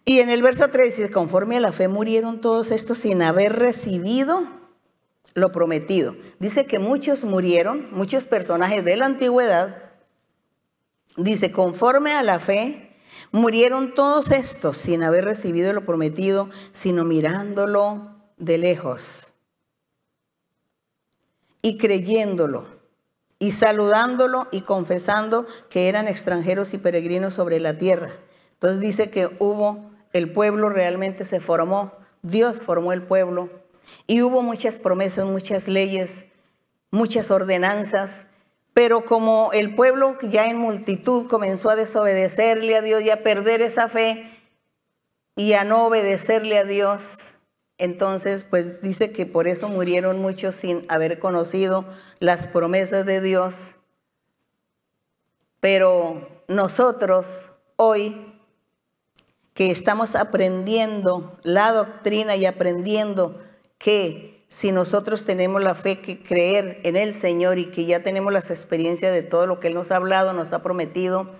[SPEAKER 2] Y en el verso 3 dice, conforme a la fe murieron todos estos sin haber recibido lo prometido. Dice que muchos murieron, muchos personajes de la antigüedad. Dice, conforme a la fe, murieron todos estos sin haber recibido lo prometido, sino mirándolo de lejos y creyéndolo y saludándolo y confesando que eran extranjeros y peregrinos sobre la tierra. Entonces dice que hubo, el pueblo realmente se formó, Dios formó el pueblo y hubo muchas promesas, muchas leyes, muchas ordenanzas, pero como el pueblo ya en multitud comenzó a desobedecerle a Dios y a perder esa fe y a no obedecerle a Dios, entonces pues dice que por eso murieron muchos sin haber conocido las promesas de Dios. Pero nosotros hoy que estamos aprendiendo la doctrina y aprendiendo que si nosotros tenemos la fe que creer en el Señor y que ya tenemos las experiencias de todo lo que Él nos ha hablado, nos ha prometido,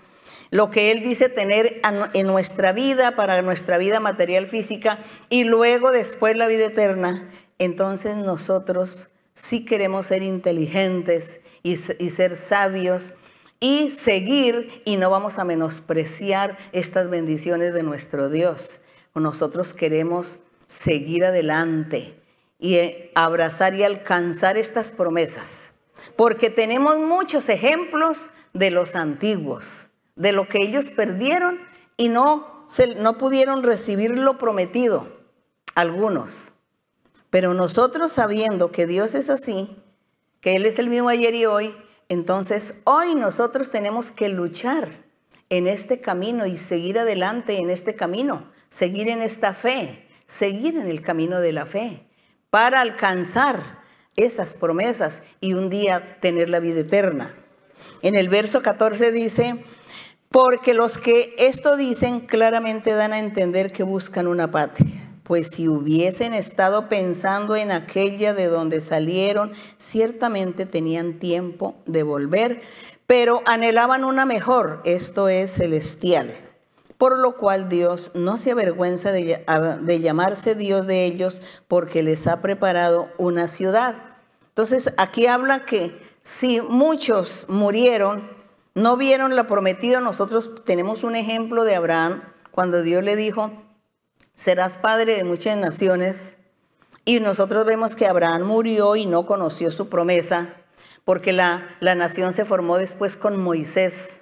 [SPEAKER 2] lo que Él dice tener en nuestra vida, para nuestra vida material física y luego después la vida eterna, entonces nosotros sí queremos ser inteligentes y, y ser sabios y seguir y no vamos a menospreciar estas bendiciones de nuestro Dios. Nosotros queremos seguir adelante y eh, abrazar y alcanzar estas promesas. Porque tenemos muchos ejemplos de los antiguos, de lo que ellos perdieron y no, no pudieron recibir lo prometido, algunos. Pero nosotros sabiendo que Dios es así, que Él es el mismo ayer y hoy, entonces hoy nosotros tenemos que luchar en este camino y seguir adelante en este camino, seguir en esta fe, seguir en el camino de la fe para alcanzar esas promesas y un día tener la vida eterna. En el verso 14 dice, Porque los que esto dicen claramente dan a entender que buscan una patria. Pues si hubiesen estado pensando en aquella de donde salieron, ciertamente tenían tiempo de volver, pero anhelaban una mejor, esto es celestial. Por lo cual Dios no se avergüenza de, llamarse Dios de ellos porque les ha preparado una ciudad. Entonces aquí habla que si muchos murieron, no vieron la prometida, nosotros tenemos un ejemplo de Abraham cuando Dios le dijo, serás padre de muchas naciones. Y nosotros vemos que Abraham murió y no conoció su promesa, porque la, la nación se formó después con Moisés.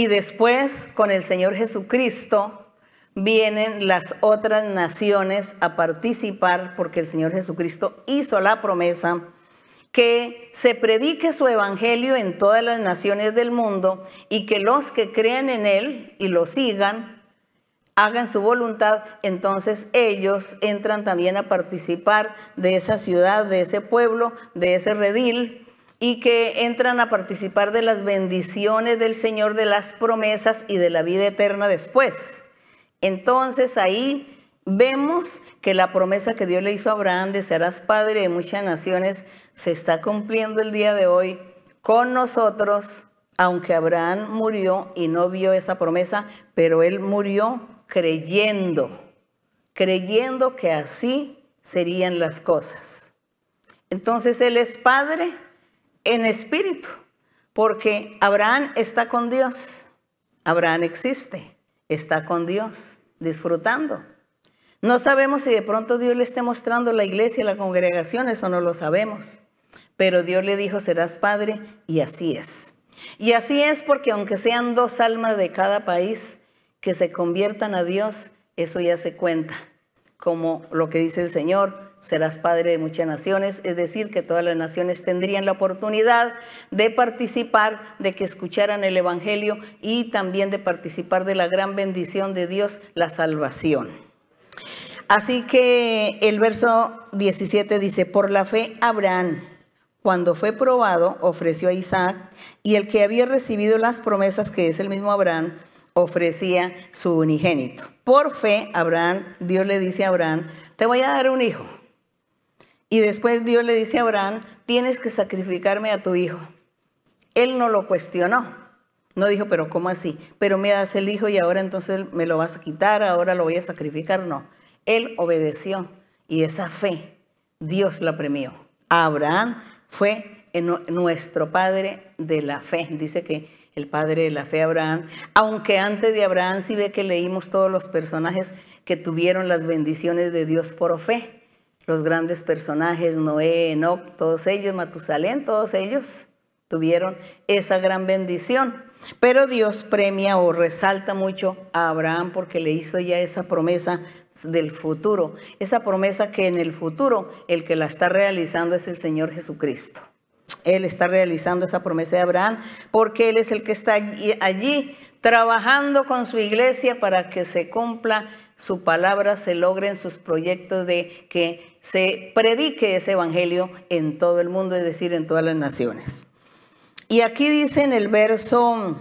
[SPEAKER 2] Y después con el Señor Jesucristo vienen las otras naciones a participar, porque el Señor Jesucristo hizo la promesa que se predique su evangelio en todas las naciones del mundo y que los que crean en él y lo sigan, hagan su voluntad, entonces ellos entran también a participar de esa ciudad, de ese pueblo, de ese redil y que entran a participar de las bendiciones del Señor, de las promesas y de la vida eterna después. Entonces ahí vemos que la promesa que Dios le hizo a Abraham de serás padre de muchas naciones se está cumpliendo el día de hoy con nosotros, aunque Abraham murió y no vio esa promesa, pero él murió creyendo, creyendo que así serían las cosas. Entonces él es padre en espíritu, porque Abraham está con Dios. Abraham existe, está con Dios, disfrutando. No sabemos si de pronto Dios le esté mostrando la iglesia, la congregación, eso no lo sabemos. Pero Dios le dijo, serás padre, y así es. Y así es porque aunque sean dos almas de cada país que se conviertan a Dios, eso ya se cuenta. Como lo que dice el Señor, serás padre de muchas naciones, es decir, que todas las naciones tendrían la oportunidad de participar, de que escucharan el Evangelio y también de participar de la gran bendición de Dios, la salvación. Así que el verso 17 dice, por la fe Abraham, cuando fue probado, ofreció a Isaac, y el que había recibido las promesas, que es el mismo Abraham, ofrecía su unigénito. Por fe, Abraham, Dios le dice a Abraham, te voy a dar un hijo. Y después Dios le dice a Abraham, tienes que sacrificarme a tu hijo. Él no lo cuestionó. No dijo, pero ¿cómo así? Pero me das el hijo y ahora entonces me lo vas a quitar, ahora lo voy a sacrificar. No. Él obedeció y esa fe Dios la premió. Abraham fue nuestro padre de la fe. Dice que el padre de la fe Abraham, aunque antes de Abraham sí ve que leímos todos los personajes que tuvieron las bendiciones de Dios por fe. Los grandes personajes, Noé, Enoch, todos ellos, Matusalén, todos ellos tuvieron esa gran bendición. Pero Dios premia o resalta mucho a Abraham porque le hizo ya esa promesa del futuro, esa promesa que en el futuro el que la está realizando es el Señor Jesucristo. Él está realizando esa promesa de Abraham porque Él es el que está allí, trabajando con su iglesia para que se cumpla su palabra, se logren sus proyectos de que se predique ese evangelio en todo el mundo, es decir, en todas las naciones. Y aquí dice en el verso,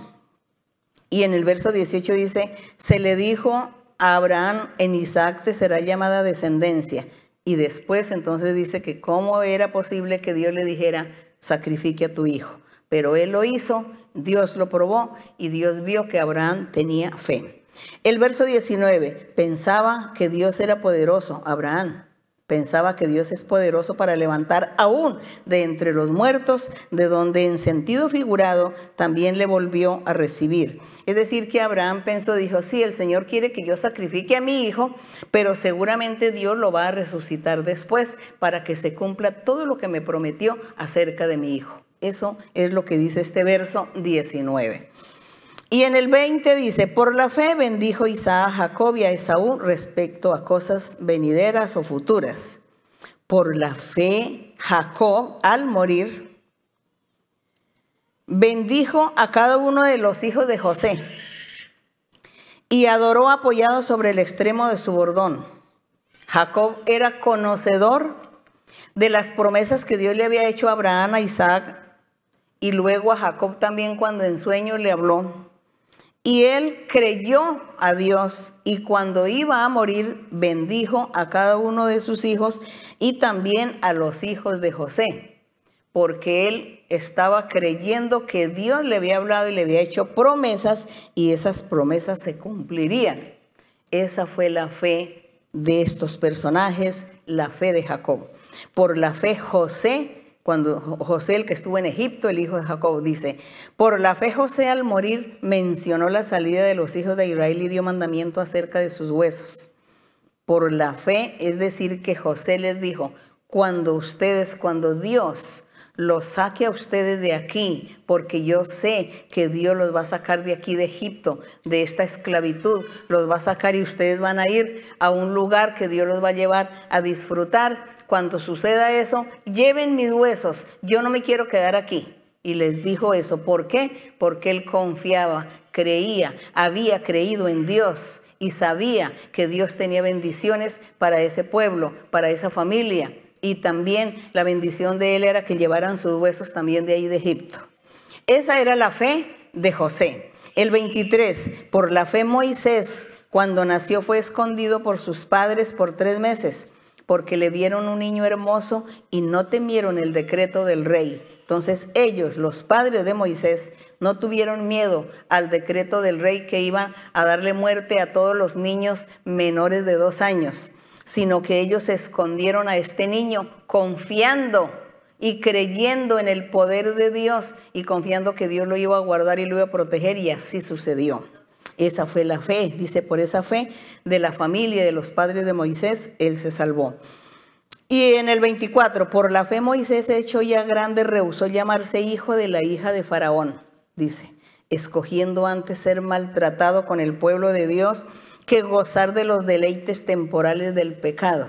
[SPEAKER 2] y en el verso 18 dice, se le dijo Abraham en Isaac te será llamada descendencia. Y después entonces dice que cómo era posible que Dios le dijera, sacrifique a tu hijo. Pero él lo hizo, Dios lo probó y Dios vio que Abraham tenía fe. El verso 19, pensaba que Dios era poderoso, Abraham, Pensaba que Dios es poderoso para levantar aún de entre los muertos, de donde en sentido figurado también le volvió a recibir. Es decir, que Abraham pensó, dijo, sí, el Señor quiere que yo sacrifique a mi hijo, pero seguramente Dios lo va a resucitar después para que se cumpla todo lo que me prometió acerca de mi hijo. Eso es lo que dice este verso 19. Y en el 20 dice, por la fe bendijo Isaac a Jacob y a Esaú respecto a cosas venideras o futuras. Por la fe Jacob, al morir, bendijo a cada uno de los hijos de José y adoró apoyado sobre el extremo de su bordón. Jacob era conocedor de las promesas que Dios le había hecho a Abraham, a Isaac y luego a Jacob también cuando en sueño le habló Y él creyó a Dios y cuando iba a morir bendijo a cada uno de sus hijos y también a los hijos de José, porque él estaba creyendo que Dios le había hablado y le había hecho promesas y esas promesas se cumplirían. Esa fue la fe de estos personajes, la fe de Jacob. Por la fe José cuando José, el que estuvo en Egipto, el hijo de Jacob, dice, por la fe José al morir mencionó la salida de los hijos de Israel y dio mandamiento acerca de sus huesos. Por la fe, es decir, que José les dijo, cuando ustedes, cuando Dios los saque a ustedes de aquí, porque yo sé que Dios los va a sacar de aquí de Egipto, de esta esclavitud, los va a sacar y ustedes van a ir a un lugar que Dios los va a llevar a disfrutar cuando suceda eso, lleven mis huesos, yo no me quiero quedar aquí. Y les dijo eso. ¿Por qué? Porque él confiaba, creía, había creído en Dios y sabía que Dios tenía bendiciones para ese pueblo, para esa familia. Y también la bendición de él era que llevaran sus huesos también de ahí de Egipto. Esa era la fe de José. El 23, por la fe Moisés, cuando nació, fue escondido por sus padres por tres meses porque le vieron un niño hermoso y no temieron el decreto del rey. Entonces ellos, los padres de Moisés, no tuvieron miedo al decreto del rey que iba a darle muerte a todos los niños menores de dos años, sino que ellos escondieron a este niño confiando y creyendo en el poder de Dios y confiando que Dios lo iba a guardar y lo iba a proteger y así sucedió. Esa fue la fe, dice, por esa fe de la familia de los padres de Moisés, él se salvó. Y en el 24, por la fe Moisés, hecho ya grande, rehusó llamarse hijo de la hija de Faraón, dice, escogiendo antes ser maltratado con el pueblo de Dios que gozar de los deleites temporales del pecado.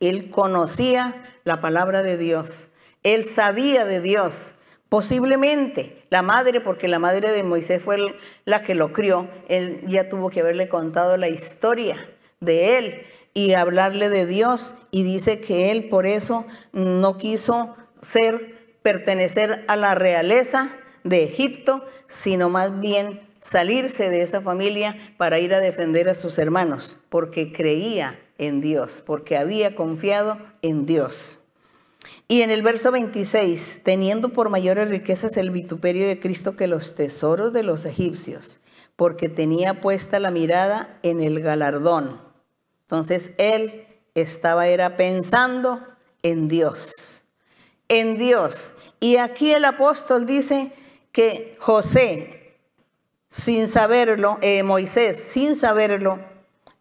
[SPEAKER 2] Él conocía la palabra de Dios, él sabía de Dios, Posiblemente la madre, porque la madre de Moisés fue la que lo crió, él ya tuvo que haberle contado la historia de él y hablarle de Dios y dice que él por eso no quiso ser, pertenecer a la realeza de Egipto, sino más bien salirse de esa familia para ir a defender a sus hermanos, porque creía en Dios, porque había confiado en Dios. Y en el verso 26, teniendo por mayores riquezas el vituperio de Cristo que los tesoros de los egipcios, porque tenía puesta la mirada en el galardón. Entonces él estaba era pensando en Dios, en Dios. Y aquí el apóstol dice que José, sin saberlo, eh, Moisés, sin saberlo,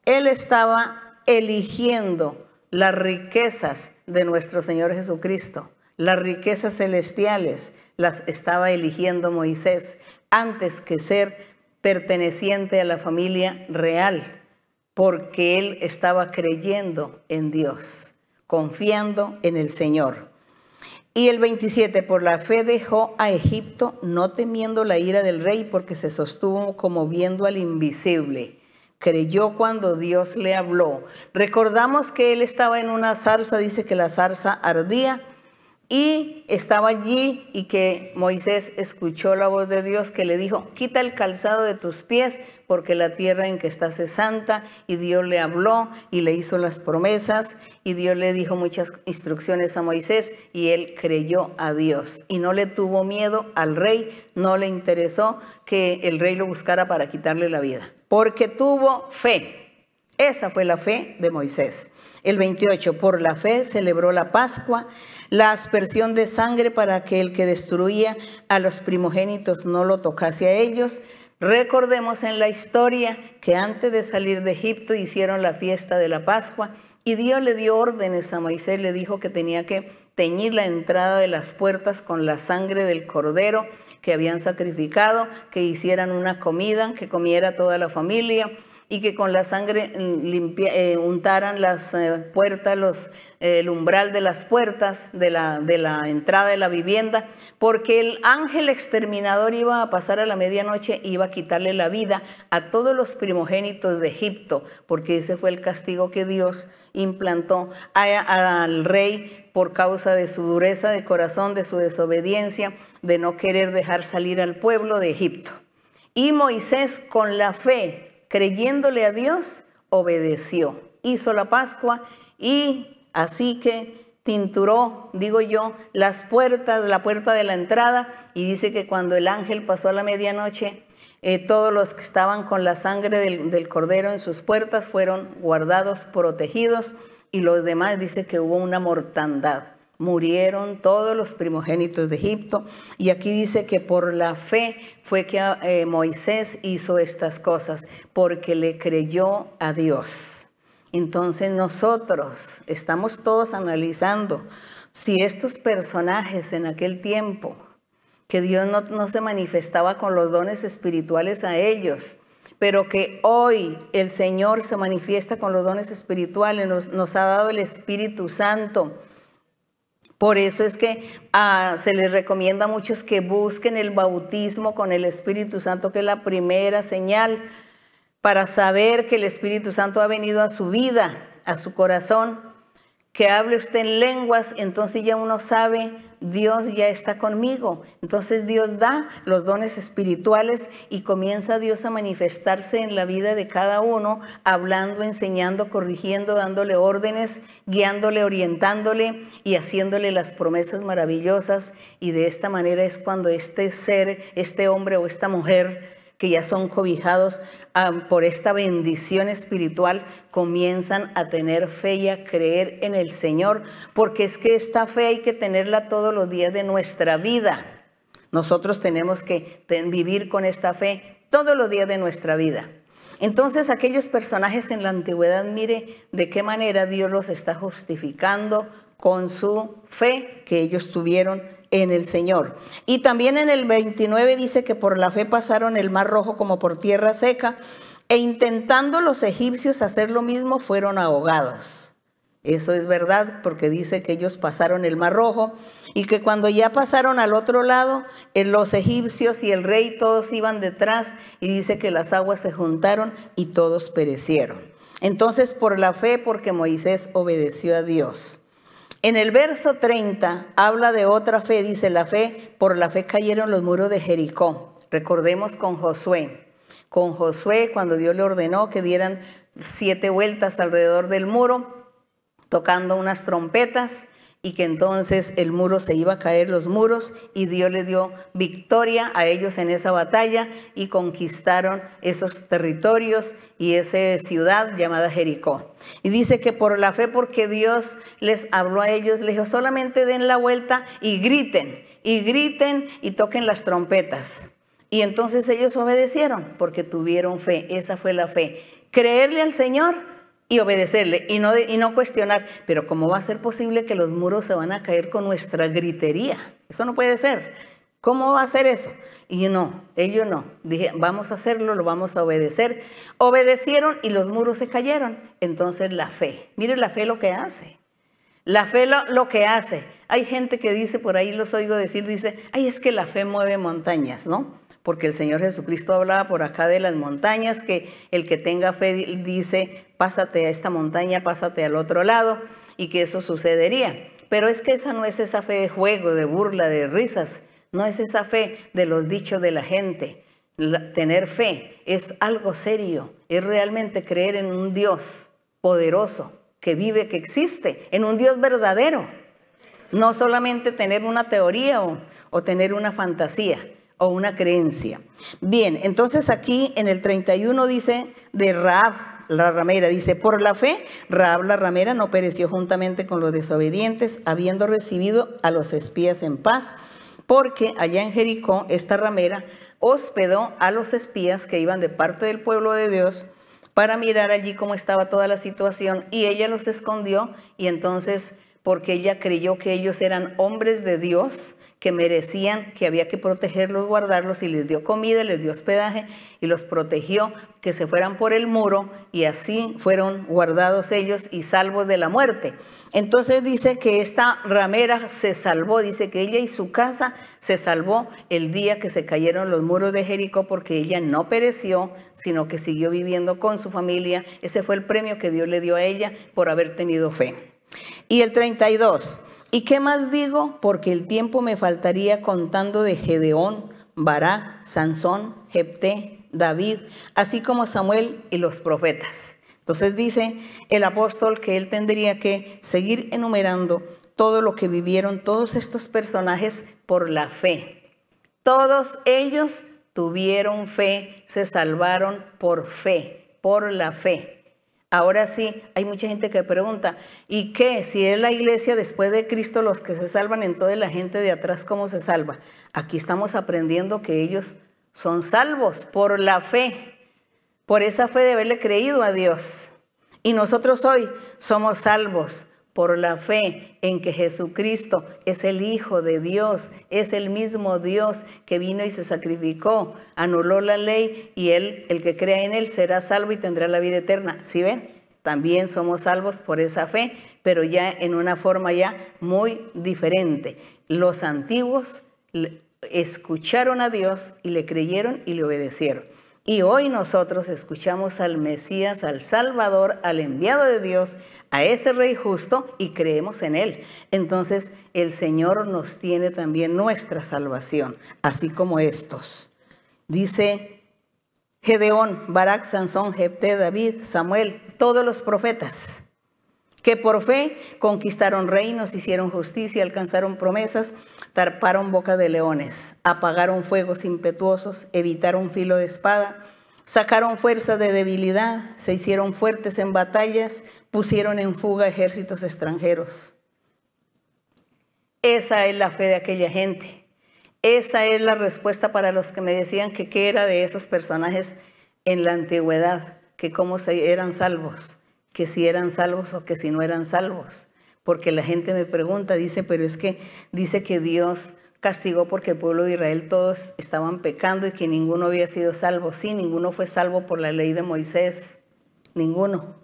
[SPEAKER 2] él estaba eligiendo las riquezas de nuestro Señor Jesucristo, las riquezas celestiales, las estaba eligiendo Moisés antes que ser perteneciente a la familia real, porque él estaba creyendo en Dios, confiando en el Señor. Y el 27, por la fe dejó a Egipto, no temiendo la ira del rey, porque se sostuvo como viendo al invisible creyó cuando Dios le habló. Recordamos que él estaba en una zarza, dice que la zarza ardía y estaba allí y que Moisés escuchó la voz de Dios que le dijo, quita el calzado de tus pies porque la tierra en que estás es santa y Dios le habló y le hizo las promesas. Y Dios le dijo muchas instrucciones a Moisés y él creyó a Dios. Y no le tuvo miedo al rey, no le interesó que el rey lo buscara para quitarle la vida porque tuvo fe. Esa fue la fe de Moisés. El 28, por la fe celebró la Pascua, la aspersión de sangre para que el que destruía a los primogénitos no lo tocase a ellos. Recordemos en la historia que antes de salir de Egipto hicieron la fiesta de la Pascua y Dios le dio órdenes a Moisés, le dijo que tenía que teñir la entrada de las puertas con la sangre del cordero que habían sacrificado, que hicieran una comida, que comiera toda la familia y que con la sangre mm, eh, untaran las eh, puertas, los, eh, el umbral de las puertas de la, de la entrada de la vivienda, porque el ángel exterminador iba a pasar a la medianoche y iba a quitarle la vida a todos los primogénitos de Egipto, porque ese fue el castigo que Dios implantó al rey por causa de su dureza de corazón, de su desobediencia, de no querer dejar salir al pueblo de Egipto. Y Moisés con la fe, creyéndole a Dios, obedeció. Hizo la Pascua y así que tinturó, digo yo, las puertas, la puerta de la entrada y dice que cuando el ángel pasó a la medianoche, eh, todos los que estaban con la sangre del, del cordero en sus puertas fueron guardados, protegidos y los demás dice que hubo una mortandad. Murieron todos los primogénitos de Egipto y aquí dice que por la fe fue que eh, Moisés hizo estas cosas, porque le creyó a Dios. Entonces nosotros estamos todos analizando si estos personajes en aquel tiempo, que Dios no, se manifestaba con los dones espirituales a ellos, pero que hoy el Señor se manifiesta con los dones espirituales, nos, nos ha dado el Espíritu Santo. Por eso es que ah, se les recomienda a muchos que busquen el bautismo con el Espíritu Santo, que es la primera señal para saber que el Espíritu Santo ha venido a su vida, a su corazón. Que hable usted en lenguas, entonces ya uno sabe, Dios ya está conmigo. Entonces Dios da los dones espirituales y comienza Dios a manifestarse en la vida de cada uno, hablando, enseñando, corrigiendo, dándole órdenes, guiándole, orientándole y haciéndole las promesas maravillosas. Y de esta manera es cuando este ser, este hombre o esta mujer, que ya son cobijados por esta bendición espiritual, comienzan a tener fe y a creer en el Señor, porque es que esta fe hay que tenerla todos los días de nuestra vida. Nosotros tenemos que vivir con esta fe todos los días de nuestra vida. Entonces aquellos personajes en la antigüedad, mire de qué manera Dios los está justificando con su fe que ellos tuvieron en el Señor. Y también en el 29 dice que por la fe pasaron el mar rojo como por tierra seca e intentando los egipcios hacer lo mismo fueron ahogados. Eso es verdad porque dice que ellos pasaron el mar rojo y que cuando ya pasaron al otro lado, eh, los egipcios y el rey todos iban detrás y dice que las aguas se juntaron y todos perecieron. Entonces por la fe, porque Moisés obedeció a Dios. En el verso 30 habla de otra fe, dice la fe, por la fe cayeron los muros de Jericó. Recordemos con Josué. Con Josué, cuando Dios le ordenó que dieran siete vueltas alrededor del muro, tocando unas trompetas, y que entonces el muro se iba a caer los muros y Dios le dio victoria a ellos en esa batalla y conquistaron esos territorios y esa ciudad llamada Jericó. Y dice que por la fe, porque Dios les habló a ellos, les dijo, solamente den la vuelta y griten, y griten y toquen las trompetas. Y entonces ellos obedecieron porque tuvieron fe, esa fue la fe. Creerle al Señor y obedecerle y no, y no cuestionar, pero ¿cómo va a ser posible que los muros se van a caer con nuestra gritería? Eso no puede ser. ¿Cómo va a ser eso? Y no, ellos no. Dije, vamos a hacerlo, lo vamos a obedecer. Obedecieron y los muros se cayeron. Entonces la fe, mire la fe lo que hace. La fe lo, lo, que hace. Hay gente que dice, por ahí los oigo decir, dice, ay, es que la fe mueve montañas, ¿no? Porque el Señor Jesucristo hablaba por acá de las montañas, que el que tenga fe dice, pásate a esta montaña, pásate al otro lado, y que eso sucedería. Pero es que esa no es esa fe de juego, de burla, de risas, no es esa fe de los dichos de la gente. tener fe es algo serio, es realmente creer en un Dios poderoso, que vive, que existe, en un Dios verdadero. No solamente tener una teoría o, tener una fantasía o una creencia. Bien, entonces aquí en el 31 dice de Raab, la ramera, dice, por la fe, Raab la ramera no pereció juntamente con los desobedientes, habiendo recibido a los espías en paz, porque allá en Jericó esta ramera hospedó a los espías que iban de parte del pueblo de Dios para mirar allí cómo estaba toda la situación y ella los escondió y entonces porque ella creyó que ellos eran hombres de Dios, que merecían, que había que protegerlos, guardarlos, y les dio comida, les dio hospedaje y los protegió que se fueran por el muro y así fueron guardados ellos y salvos de la muerte. Entonces dice que esta ramera se salvó, dice que ella y su casa se salvó el día que se cayeron los muros de Jericó porque ella no pereció, sino que siguió viviendo con su familia. Ese fue el premio que Dios le dio a ella por haber tenido fe. Y el 32. ¿Y qué más digo? Porque el tiempo me faltaría contando de Gedeón, Barak, Sansón, Jepté, David, así como Samuel y los profetas. Entonces dice el apóstol que él tendría que seguir enumerando todo lo que vivieron todos estos personajes por la fe. Todos ellos tuvieron fe, se salvaron por fe, por la fe. Ahora sí, hay mucha gente que pregunta, ¿y qué? Si es la iglesia después de Cristo los que se salvan, entonces la gente de atrás, ¿cómo se salva? Aquí estamos aprendiendo que ellos son salvos por la fe, por esa fe de haberle creído a Dios. Y nosotros hoy somos salvos por la fe en que Jesucristo es el Hijo de Dios, es el mismo Dios que vino y se sacrificó, anuló la ley y él, el que crea en él, será salvo y tendrá la vida eterna. ¿Sí ven? También somos salvos por esa fe, pero ya en una forma ya muy diferente. Los antiguos escucharon a Dios y le creyeron y le obedecieron. Y hoy nosotros escuchamos al Mesías, al Salvador, al enviado de Dios, a ese Rey justo y creemos en Él. Entonces el Señor nos tiene también nuestra salvación, así como estos. Dice Gedeón, Barak, Sansón, Jepté, David, Samuel, todos los profetas que por fe conquistaron reinos, hicieron justicia, alcanzaron promesas, tarparon boca de leones, apagaron fuegos impetuosos, evitaron filo de espada, sacaron fuerza de debilidad, se hicieron fuertes en batallas, pusieron en fuga ejércitos extranjeros. Esa es la fe de aquella gente. Esa es la respuesta para los que me decían que qué era de esos personajes en la antigüedad, que cómo se eran salvos que si eran salvos o que si no eran salvos. Porque la gente me pregunta, dice, pero es que dice que Dios castigó porque el pueblo de Israel todos estaban pecando y que ninguno había sido salvo. Sí, ninguno fue salvo por la ley de Moisés, ninguno.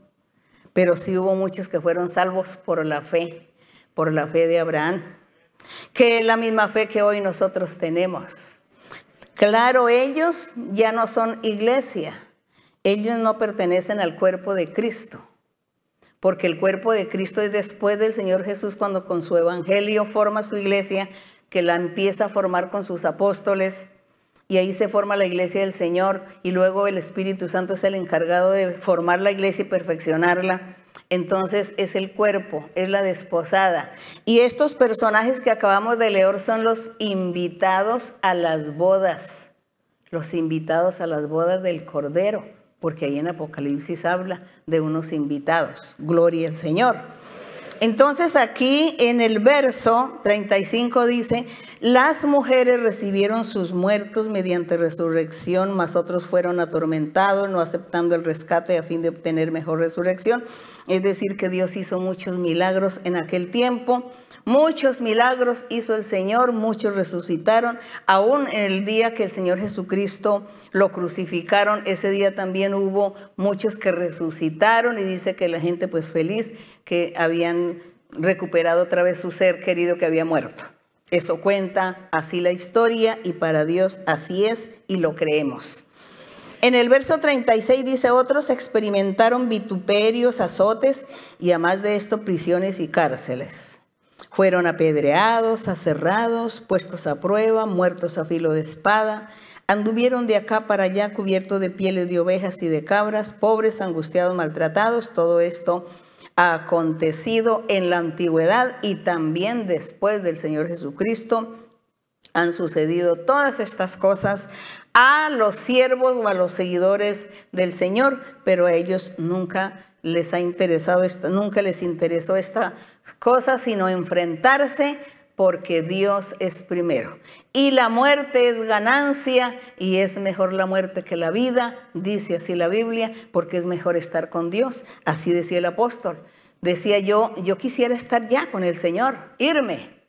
[SPEAKER 2] Pero sí hubo muchos que fueron salvos por la fe, por la fe de Abraham, que es la misma fe que hoy nosotros tenemos. Claro, ellos ya no son iglesia, ellos no pertenecen al cuerpo de Cristo porque el cuerpo de Cristo es después del Señor Jesús cuando con su evangelio forma su iglesia, que la empieza a formar con sus apóstoles, y ahí se forma la iglesia del Señor, y luego el Espíritu Santo es el encargado de formar la iglesia y perfeccionarla. Entonces es el cuerpo, es la desposada. Y estos personajes que acabamos de leer son los invitados a las bodas, los invitados a las bodas del Cordero porque ahí en Apocalipsis habla de unos invitados. Gloria al Señor. Entonces aquí en el verso 35 dice, las mujeres recibieron sus muertos mediante resurrección, mas otros fueron atormentados, no aceptando el rescate a fin de obtener mejor resurrección. Es decir, que Dios hizo muchos milagros en aquel tiempo. Muchos milagros hizo el Señor, muchos resucitaron. Aún en el día que el Señor Jesucristo lo crucificaron, ese día también hubo muchos que resucitaron y dice que la gente pues feliz que habían recuperado otra vez su ser querido que había muerto. Eso cuenta así la historia y para Dios así es y lo creemos. En el verso 36 dice, otros experimentaron vituperios, azotes y además de esto prisiones y cárceles. Fueron apedreados, aserrados, puestos a prueba, muertos a filo de espada. Anduvieron de acá para allá cubiertos de pieles de ovejas y de cabras, pobres, angustiados, maltratados. Todo esto ha acontecido en la antigüedad y también después del Señor Jesucristo. Han sucedido todas estas cosas a los siervos o a los seguidores del Señor, pero a ellos nunca les ha interesado esto, nunca les interesó esta cosa, sino enfrentarse porque Dios es primero. Y la muerte es ganancia y es mejor la muerte que la vida, dice así la Biblia, porque es mejor estar con Dios. Así decía el apóstol. Decía yo, yo quisiera estar ya con el Señor, irme,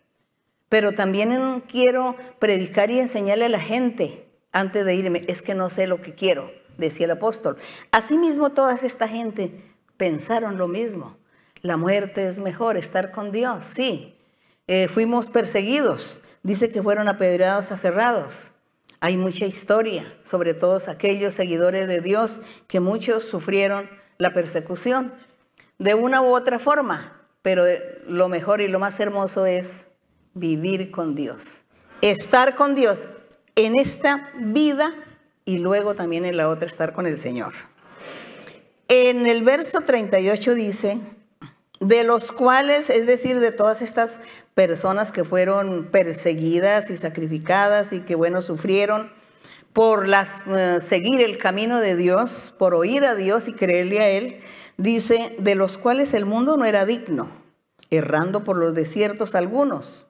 [SPEAKER 2] pero también quiero predicar y enseñarle a la gente antes de irme, es que no sé lo que quiero, decía el apóstol. Asimismo, toda esta gente pensaron lo mismo. La muerte es mejor, estar con Dios, sí. Eh, fuimos perseguidos, dice que fueron apedreados, aserrados. Hay mucha historia sobre todos aquellos seguidores de Dios que muchos sufrieron la persecución de una u otra forma, pero lo mejor y lo más hermoso es vivir con Dios. Estar con Dios en esta vida y luego también en la otra estar con el Señor. En el verso 38 dice, de los cuales, es decir, de todas estas personas que fueron perseguidas y sacrificadas y que, bueno, sufrieron por las, eh, seguir el camino de Dios, por oír a Dios y creerle a Él, dice, de los cuales el mundo no era digno, errando por los desiertos algunos,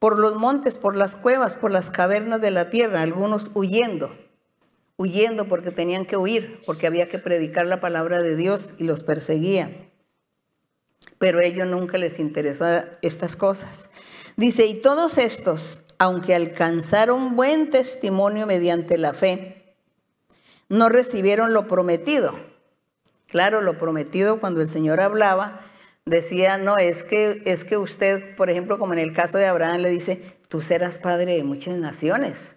[SPEAKER 2] por los montes, por las cuevas, por las cavernas de la tierra, algunos huyendo, huyendo porque tenían que huir, porque había que predicar la palabra de Dios y los perseguían pero a ellos nunca les interesó estas cosas. Dice, y todos estos, aunque alcanzaron buen testimonio mediante la fe, no recibieron lo prometido. Claro, lo prometido cuando el Señor hablaba, decía, no, es que, es que usted, por ejemplo, como en el caso de Abraham, le dice, tú serás padre de muchas naciones.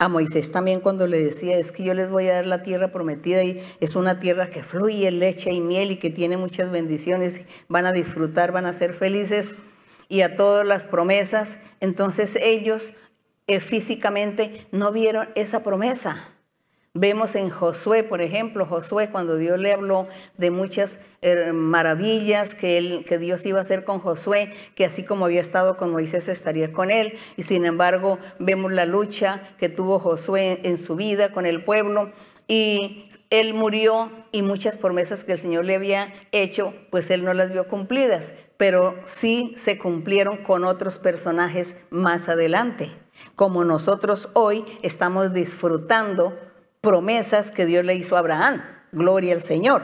[SPEAKER 2] A Moisés también cuando le decía, es que yo les voy a dar la tierra prometida y es una tierra que fluye leche y miel y que tiene muchas bendiciones, van a disfrutar, van a ser felices y a todas las promesas. Entonces ellos eh, físicamente no vieron esa promesa. Vemos en Josué, por ejemplo, Josué cuando Dios le habló de muchas eh, maravillas que, él, que Dios iba a hacer con Josué, que así como había estado con Moisés estaría con él. Y sin embargo vemos la lucha que tuvo Josué en su vida con el pueblo. Y él murió y muchas promesas que el Señor le había hecho, pues él no las vio cumplidas, pero sí se cumplieron con otros personajes más adelante, como nosotros hoy estamos disfrutando promesas que Dios le hizo a Abraham. Gloria al Señor.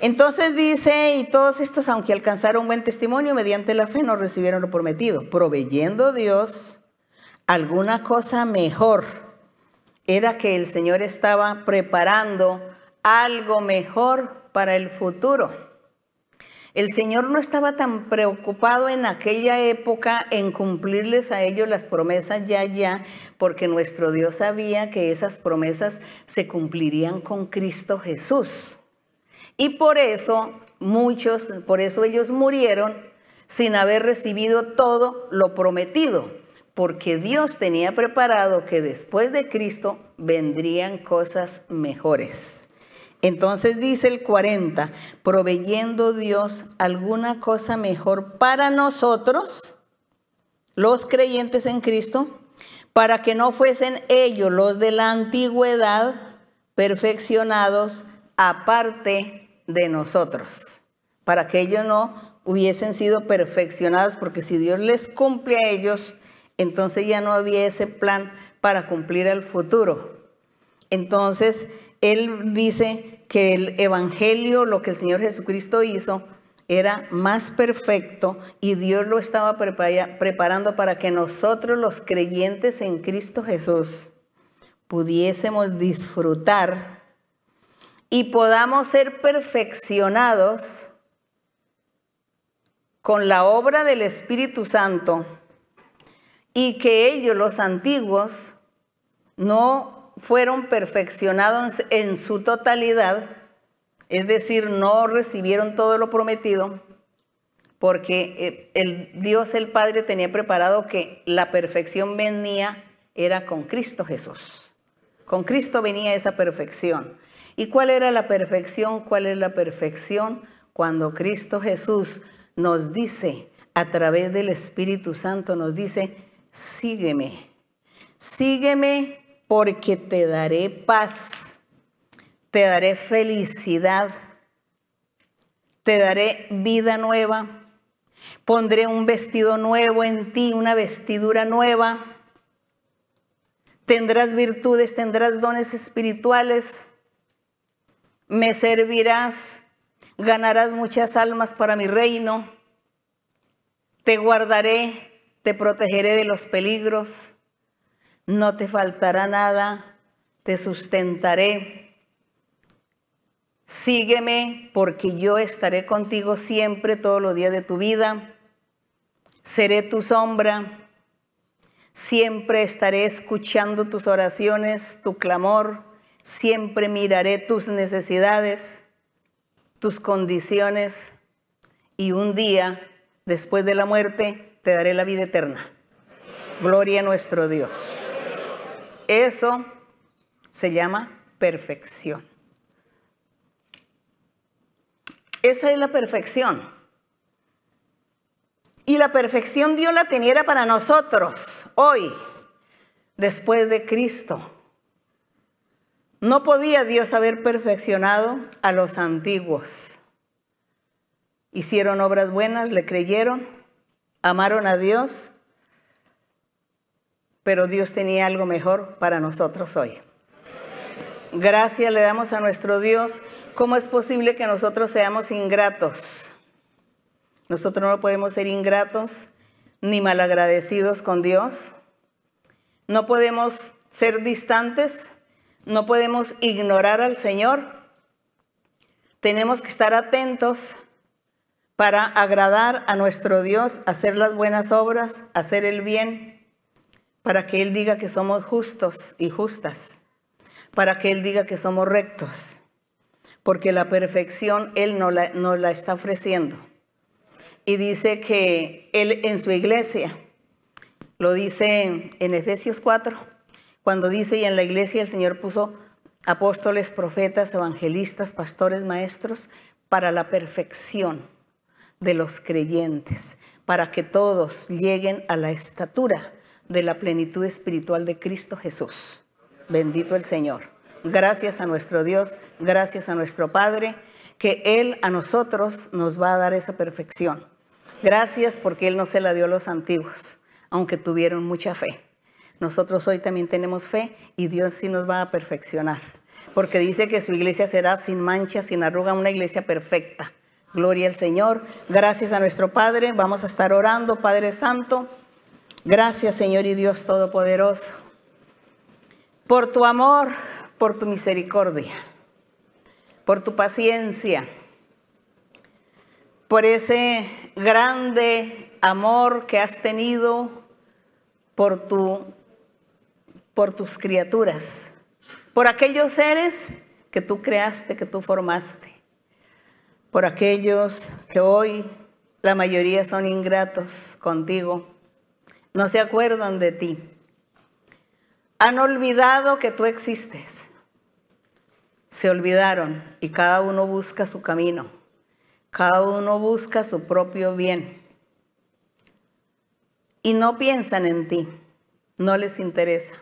[SPEAKER 2] Entonces dice, y todos estos, aunque alcanzaron buen testimonio, mediante la fe no recibieron lo prometido, proveyendo Dios alguna cosa mejor. Era que el Señor estaba preparando algo mejor para el futuro. El Señor no estaba tan preocupado en aquella época en cumplirles a ellos las promesas ya, ya, porque nuestro Dios sabía que esas promesas se cumplirían con Cristo Jesús. Y por eso muchos, por eso ellos murieron sin haber recibido todo lo prometido, porque Dios tenía preparado que después de Cristo vendrían cosas mejores. Entonces dice el 40, proveyendo Dios alguna cosa mejor para nosotros, los creyentes en Cristo, para que no fuesen ellos los de la antigüedad perfeccionados aparte de nosotros, para que ellos no hubiesen sido perfeccionados, porque si Dios les cumple a ellos, entonces ya no había ese plan para cumplir al futuro. Entonces, él dice que el Evangelio, lo que el Señor Jesucristo hizo, era más perfecto y Dios lo estaba preparando para que nosotros los creyentes en Cristo Jesús pudiésemos disfrutar y podamos ser perfeccionados con la obra del Espíritu Santo y que ellos, los antiguos, no fueron perfeccionados en su totalidad, es decir, no recibieron todo lo prometido, porque eh, el Dios el Padre tenía preparado que la perfección venía era con Cristo Jesús. Con Cristo venía esa perfección. ¿Y cuál era la perfección? ¿Cuál es la perfección? Cuando Cristo Jesús nos dice, a través del Espíritu Santo, nos dice, sígueme, sígueme porque te daré paz, te daré felicidad, te daré vida nueva, pondré un vestido nuevo en ti, una vestidura nueva, tendrás virtudes, tendrás dones espirituales, me servirás, ganarás muchas almas para mi reino, te guardaré, te protegeré de los peligros no te faltará nada, te sustentaré. Sígueme porque yo estaré contigo siempre todos los días de tu vida. Seré tu sombra. Siempre estaré escuchando tus oraciones, tu clamor. Siempre miraré tus necesidades, tus condiciones. Y un día, después de la muerte, te daré la vida eterna. Gloria a nuestro Dios. Eso se llama perfección. Esa es la perfección. Y la perfección Dios la tenía para nosotros hoy, después de Cristo. No podía Dios haber perfeccionado a los antiguos. Hicieron obras buenas, le creyeron, amaron a Dios, pero Dios tenía algo mejor para nosotros hoy. Gracias le damos a nuestro Dios. ¿Cómo es posible que nosotros seamos ingratos? Nosotros no podemos ser ingratos ni malagradecidos con Dios. No podemos ser distantes no podemos ignorar al Señor. Tenemos que estar atentos para agradar a nuestro Dios, hacer las buenas obras, hacer el bien, para que Él diga que somos justos y justas, para que Él diga que somos rectos, porque la perfección Él nos la, nos la está ofreciendo. Y dice que Él en su iglesia, lo dice en Efesios 4, cuando dice, y en la iglesia el Señor puso apóstoles, profetas, evangelistas, pastores, maestros, para la perfección de los creyentes, para que todos lleguen a la estatura de la plenitud espiritual de Cristo Jesús. Bendito el Señor. Gracias a nuestro Dios, gracias a nuestro Padre, que Él a nosotros nos va a dar esa perfección. Gracias porque Él no se la dio a los antiguos, aunque tuvieron mucha fe. Nosotros hoy también tenemos fe y Dios sí nos va a perfeccionar, porque dice que su iglesia será sin mancha, sin arruga, una iglesia perfecta. Gloria al Señor. Gracias a nuestro Padre. Vamos a estar orando, Padre Santo. Gracias, Señor y Dios Todopoderoso, por tu amor, por tu misericordia, por tu paciencia, por ese grande amor que has tenido por tu por tus criaturas, por aquellos seres que tú creaste, que tú formaste, por aquellos que hoy la mayoría son ingratos contigo, no se acuerdan de ti, han olvidado que tú existes, se olvidaron y cada uno busca su camino, cada uno busca su propio bien. Y no piensan en ti, no les interesa.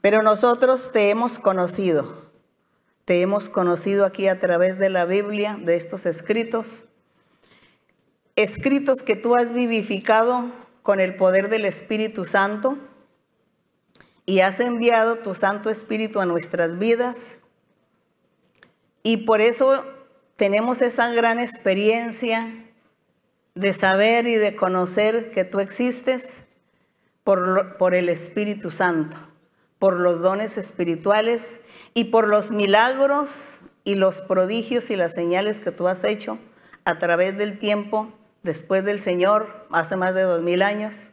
[SPEAKER 2] Pero nosotros te hemos conocido, te hemos conocido aquí a través de la Biblia, de estos escritos, escritos que tú has vivificado con el poder del Espíritu Santo y has enviado tu Santo Espíritu a nuestras vidas. Y por eso tenemos esa gran experiencia de saber y de conocer que tú existes por, por el Espíritu Santo por los dones espirituales y por los milagros y los prodigios y las señales que tú has hecho a través del tiempo después del Señor, hace más de dos mil años.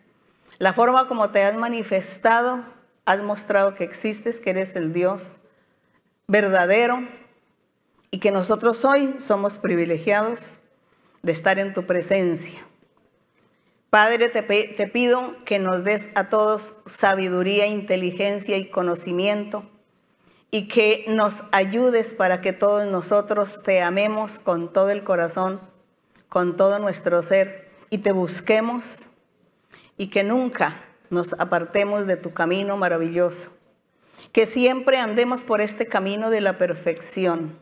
[SPEAKER 2] La forma como te has manifestado, has mostrado que existes, que eres el Dios verdadero y que nosotros hoy somos privilegiados de estar en tu presencia. Padre, te, pido que nos des a todos sabiduría, inteligencia y conocimiento y que nos ayudes para que todos nosotros te amemos con todo el corazón, con todo nuestro ser y te busquemos y que nunca nos apartemos de tu camino maravilloso. Que siempre andemos por este camino de la perfección,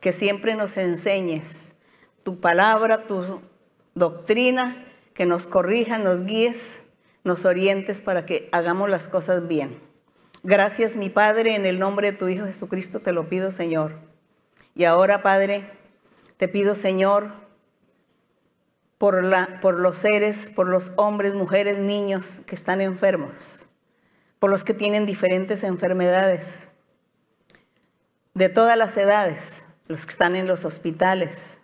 [SPEAKER 2] que siempre nos enseñes tu palabra, tu doctrina que nos corrijas, nos guíes, nos orientes para que hagamos las cosas bien. Gracias, mi Padre, en el nombre de tu Hijo Jesucristo te lo pido, Señor. Y ahora, Padre, te pido, Señor, por, la, por los seres, por los hombres, mujeres, niños que están enfermos, por los que tienen diferentes enfermedades, de todas las edades, los que están en los hospitales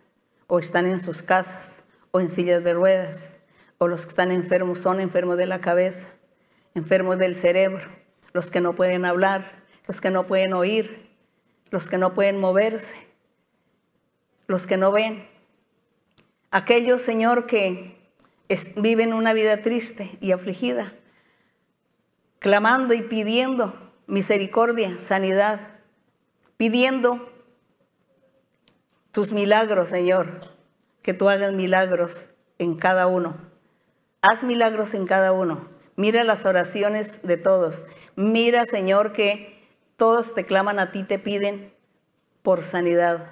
[SPEAKER 2] o están en sus casas o en sillas de ruedas o los que están enfermos son enfermos de la cabeza, enfermos del cerebro, los que no pueden hablar, los que no pueden oír, los que no pueden moverse, los que no ven. Aquellos, Señor, que viven una vida triste y afligida, clamando y pidiendo misericordia, sanidad, pidiendo tus milagros, Señor, que tú hagas milagros en cada uno. Haz milagros en cada uno. Mira las oraciones de todos. Mira, Señor, que todos te claman a ti, te piden por sanidad,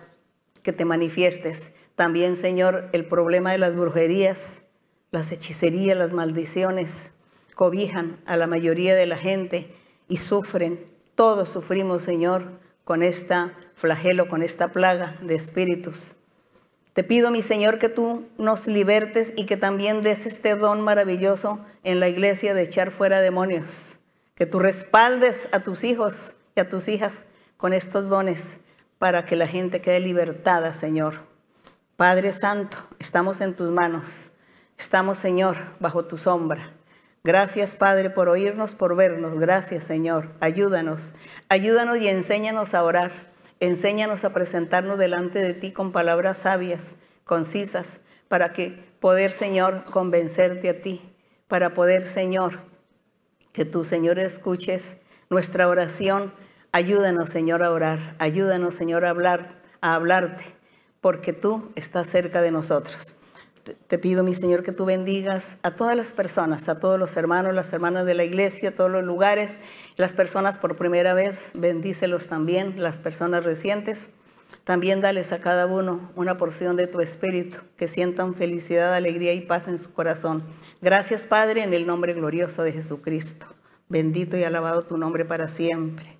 [SPEAKER 2] que te manifiestes. También, Señor, el problema de las brujerías, las hechicerías, las maldiciones, cobijan a la mayoría de la gente y sufren. Todos sufrimos, Señor, con esta flagelo, con esta plaga de espíritus. Te pido, mi Señor, que tú nos libertes y que también des este don maravilloso en la iglesia de echar fuera demonios. Que tú respaldes a tus hijos y a tus hijas con estos dones para que la gente quede libertada, Señor. Padre Santo, estamos en tus manos. Estamos, Señor, bajo tu sombra. Gracias, Padre, por oírnos, por vernos. Gracias, Señor. Ayúdanos. Ayúdanos y enséñanos a orar. Enséñanos a presentarnos delante de ti con palabras sabias, concisas, para que poder, Señor, convencerte a ti, para poder, Señor, que tú, Señor, escuches nuestra oración. Ayúdanos, Señor, a orar. Ayúdanos, Señor, a hablar, a hablarte, porque tú estás cerca de nosotros. Te pido, mi Señor, que tú bendigas a todas las personas, a todos los hermanos, las hermanas de la iglesia, a todos los lugares, las personas por primera vez, bendícelos también, las personas recientes. También dales a cada uno una porción de tu espíritu, que sientan felicidad, alegría y paz en su corazón. Gracias, Padre, en el nombre glorioso de Jesucristo. Bendito y alabado tu nombre para siempre.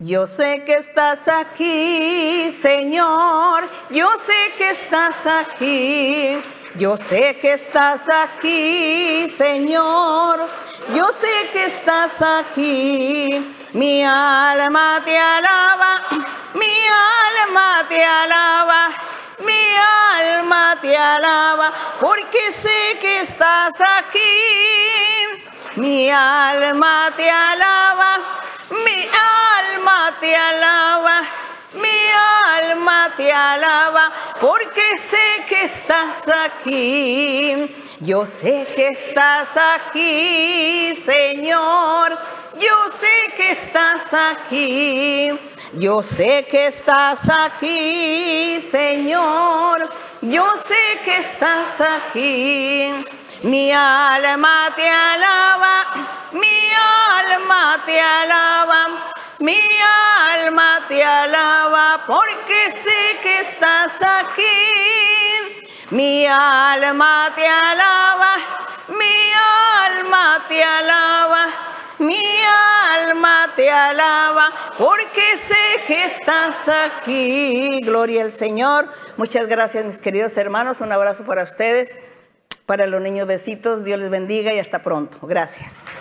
[SPEAKER 2] Yo sé que estás aquí, Señor. Yo sé que estás aquí. Yo sé que estás aquí, Señor. Yo sé que estás aquí. Mi alma te alaba. Mi alma te alaba. Mi alma te alaba. Porque sé que estás aquí. Mi alma te alaba. Mi alma te alaba. Mi alma te alaba porque sé que estás aquí. Yo sé que estás aquí, Señor. Yo sé que estás aquí. Yo sé que estás aquí, Señor. Yo sé que estás aquí. Mi alma te alaba, mi alma te alaba. Mi alma te alaba porque sé que estás aquí. Mi alma te alaba, mi alma te alaba, mi alma te alaba porque sé que estás aquí. Gloria al Señor. Muchas gracias mis queridos hermanos. Un abrazo para ustedes. Para los niños besitos. Dios les bendiga y hasta pronto. Gracias.